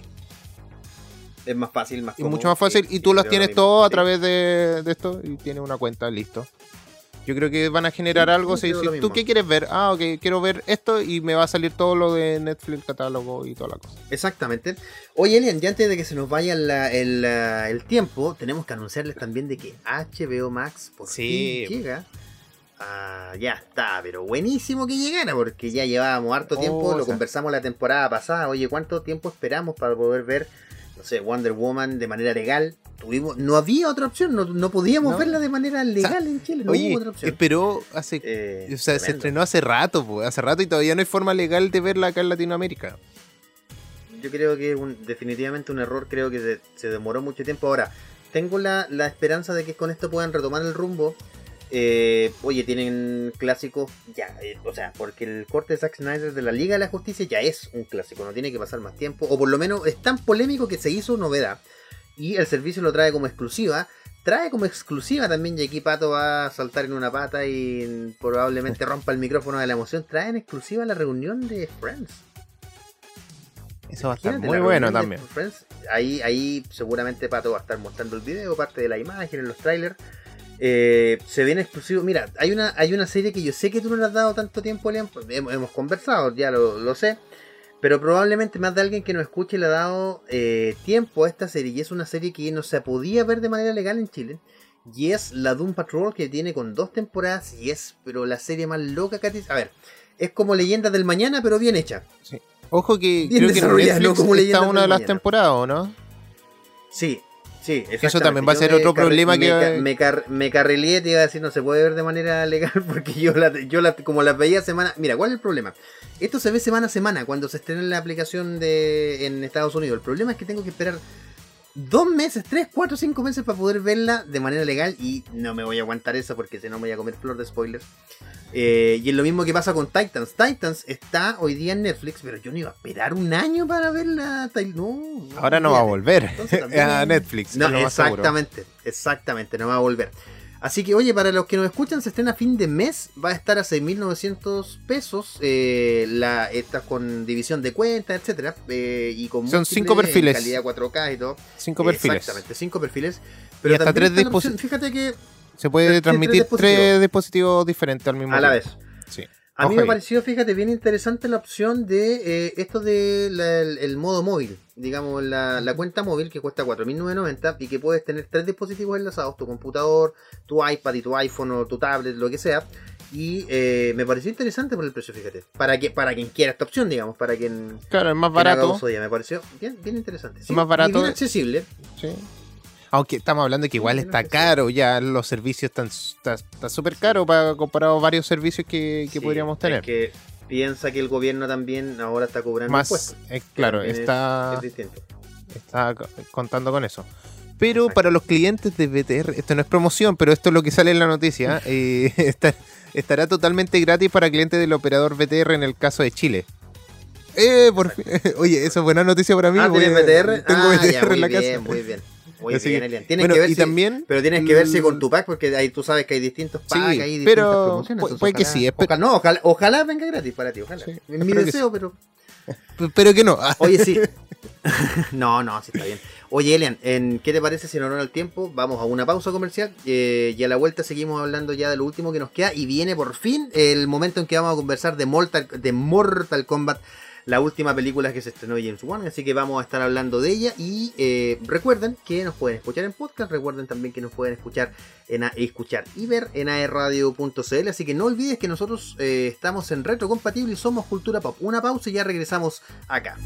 Es más fácil, más Y cómodo, mucho más fácil. sí, y tú las creo lo tienes mismo, todo a través de, de esto y tienes una cuenta, listo. Yo creo que van a generar Sí, algo. si lo tú qué quieres ver, ah, ok, quiero ver esto y me va a salir todo lo de Netflix, catálogo y toda la cosa. Exactamente. Oye, Elian, ya antes de que se nos vaya la- el, el tiempo, tenemos que anunciarles también de que HBO Max por fin llega. Ah, ya está, pero buenísimo que llegara, porque ya llevábamos harto Oh, tiempo, o lo sea. conversamos la temporada pasada. Oye, ¿cuánto tiempo esperamos para poder ver, no sé, Wonder Woman de manera legal? Tuvimos, no había otra opción, no, no podíamos No. verla de manera legal en Chile, no Oye, hubo otra opción. esperó hace. Eh, o sea, se estrenó hace rato, pues, hace rato y todavía no hay forma legal de verla acá en Latinoamérica. Yo creo que es un- definitivamente un error, creo que se, se demoró mucho tiempo. Ahora, tengo la, la esperanza de que con esto puedan retomar el rumbo. Eh, oye, tienen clásicos, ya, eh, o sea, porque el corte de Zack Snyder de la Liga de la Justicia ya es un clásico, no tiene que pasar más tiempo, o por lo menos es tan polémico que se hizo novedad. Y el servicio lo trae como exclusiva. Trae como exclusiva también, y aquí Pato va a saltar en una pata y probablemente rompa el micrófono de la emoción. Trae en exclusiva la reunión de Friends. Eso va a estar muy bueno también. Friends, ahí, ahí seguramente Pato va a estar mostrando el video, parte de la imagen, en los trailers. Eh, se viene exclusivo. Mira, hay una, hay una serie que yo sé que tú no le has dado tanto tiempo, Leon. pues, Hemos, hemos conversado, ya lo, lo sé. Pero probablemente más de alguien que nos escuche le ha dado eh, tiempo a esta serie. Y es una serie que no se podía ver de manera legal en Chile. Y es la Doom Patrol que tiene con dos temporadas. Y es, pero la serie más loca que A ver, es como Leyendas del Mañana, pero bien hecha. Ojo que Bien creo que en Netflix ¿no? Como está una de las Mañana. temporadas, ¿o no? Sí, sí, Eso también va a ser me otro problema me que- ca- me, car- me carrileé, te iba a decir, no se puede ver de manera legal [laughs] porque yo, la, yo la, como las veía semana... Mira, ¿cuál es el problema? Esto se ve semana a semana cuando se estrena en la aplicación de en Estados Unidos. El problema es que tengo que esperar dos meses, tres, cuatro, cinco meses para poder verla de manera legal y no me voy a aguantar eso porque si no me voy a comer flor de spoilers. Eh, y es lo mismo que pasa con Titans. Titans está hoy día en Netflix, pero yo no iba a esperar un año para verla. No, Ahora no va a volver Entonces [laughs] a Netflix. No, exactamente, exactamente, no va a volver. Así que, oye, para los que nos escuchan, se estrena a fin de mes, va a estar a 6.900 pesos, eh, la, esta con división de cuentas, etcétera, eh, y con Son cinco perfiles. calidad 4K y todo. Cinco perfiles. Exactamente, cinco perfiles. Y hasta tres está la opción- disposi- Fíjate que Se puede Tres- tres transmitir dispositivos. tres dispositivos diferentes al mismo a la tiempo. vez. Sí. A mí me pareció, fíjate, bien interesante la opción de eh, esto de la- el, modo móvil, digamos, la, la cuenta móvil que cuesta 4.990 y que puedes tener tres dispositivos enlazados, tu computador, tu iPad y tu iPhone o tu tablet, lo que sea. Y eh, me pareció interesante por el precio, fíjate. Para que para quien quiera esta opción, digamos, para quien, Claro, es más barato. de. Me pareció bien, bien interesante. Sí, más barato. Y bien accesible. Sí. Aunque estamos hablando de que igual está caro, ya los servicios están está está súper caro para comparado a varios servicios que, que Sí, podríamos tener. Es que piensa que el gobierno también ahora está cobrando Más, impuestos. eh, claro, es- está, es contando con eso. Pero Exacto. para los clientes de BTR, esto no es promoción, pero esto es lo que sale en la noticia, [laughs] eh, [laughs] está- estará totalmente gratis para clientes del operador BTR en el caso de Chile. Eh, por fin. [laughs] Oye, eso es buena noticia para mí. Ah, ¿tienes BTR? Tengo Ah, BTR ya, en muy la bien, casa. Muy bien, Así bien, Elian. Tienes bueno, que ver y también pero tienes que ver si el- con tu pack, porque ahí tú sabes que hay distintos Sí, packs, hay distintas pero promociones. puede que sí, ojalá- no, ojalá, ojalá venga gratis para ti, ojalá. Sí, es mi deseo, pero... [laughs] Pero que no. [laughs] Oye, sí. [laughs] no, no, sí está bien. Oye, Elian, ¿en ¿qué te parece si en honor al tiempo vamos a una pausa comercial eh, y a la vuelta seguimos hablando ya de lo último que nos queda y viene por fin el momento en que vamos a conversar de Mortal, de Mortal Kombat, la última película que se estrenó James Wan, así que vamos a estar hablando de ella y eh, recuerden que nos pueden escuchar en podcast, recuerden también que nos pueden escuchar en escuchar y ver en aerradio.cl, así que no olvides que nosotros eh, estamos en retrocompatible y somos Cultura Pop. Una pausa y ya regresamos acá.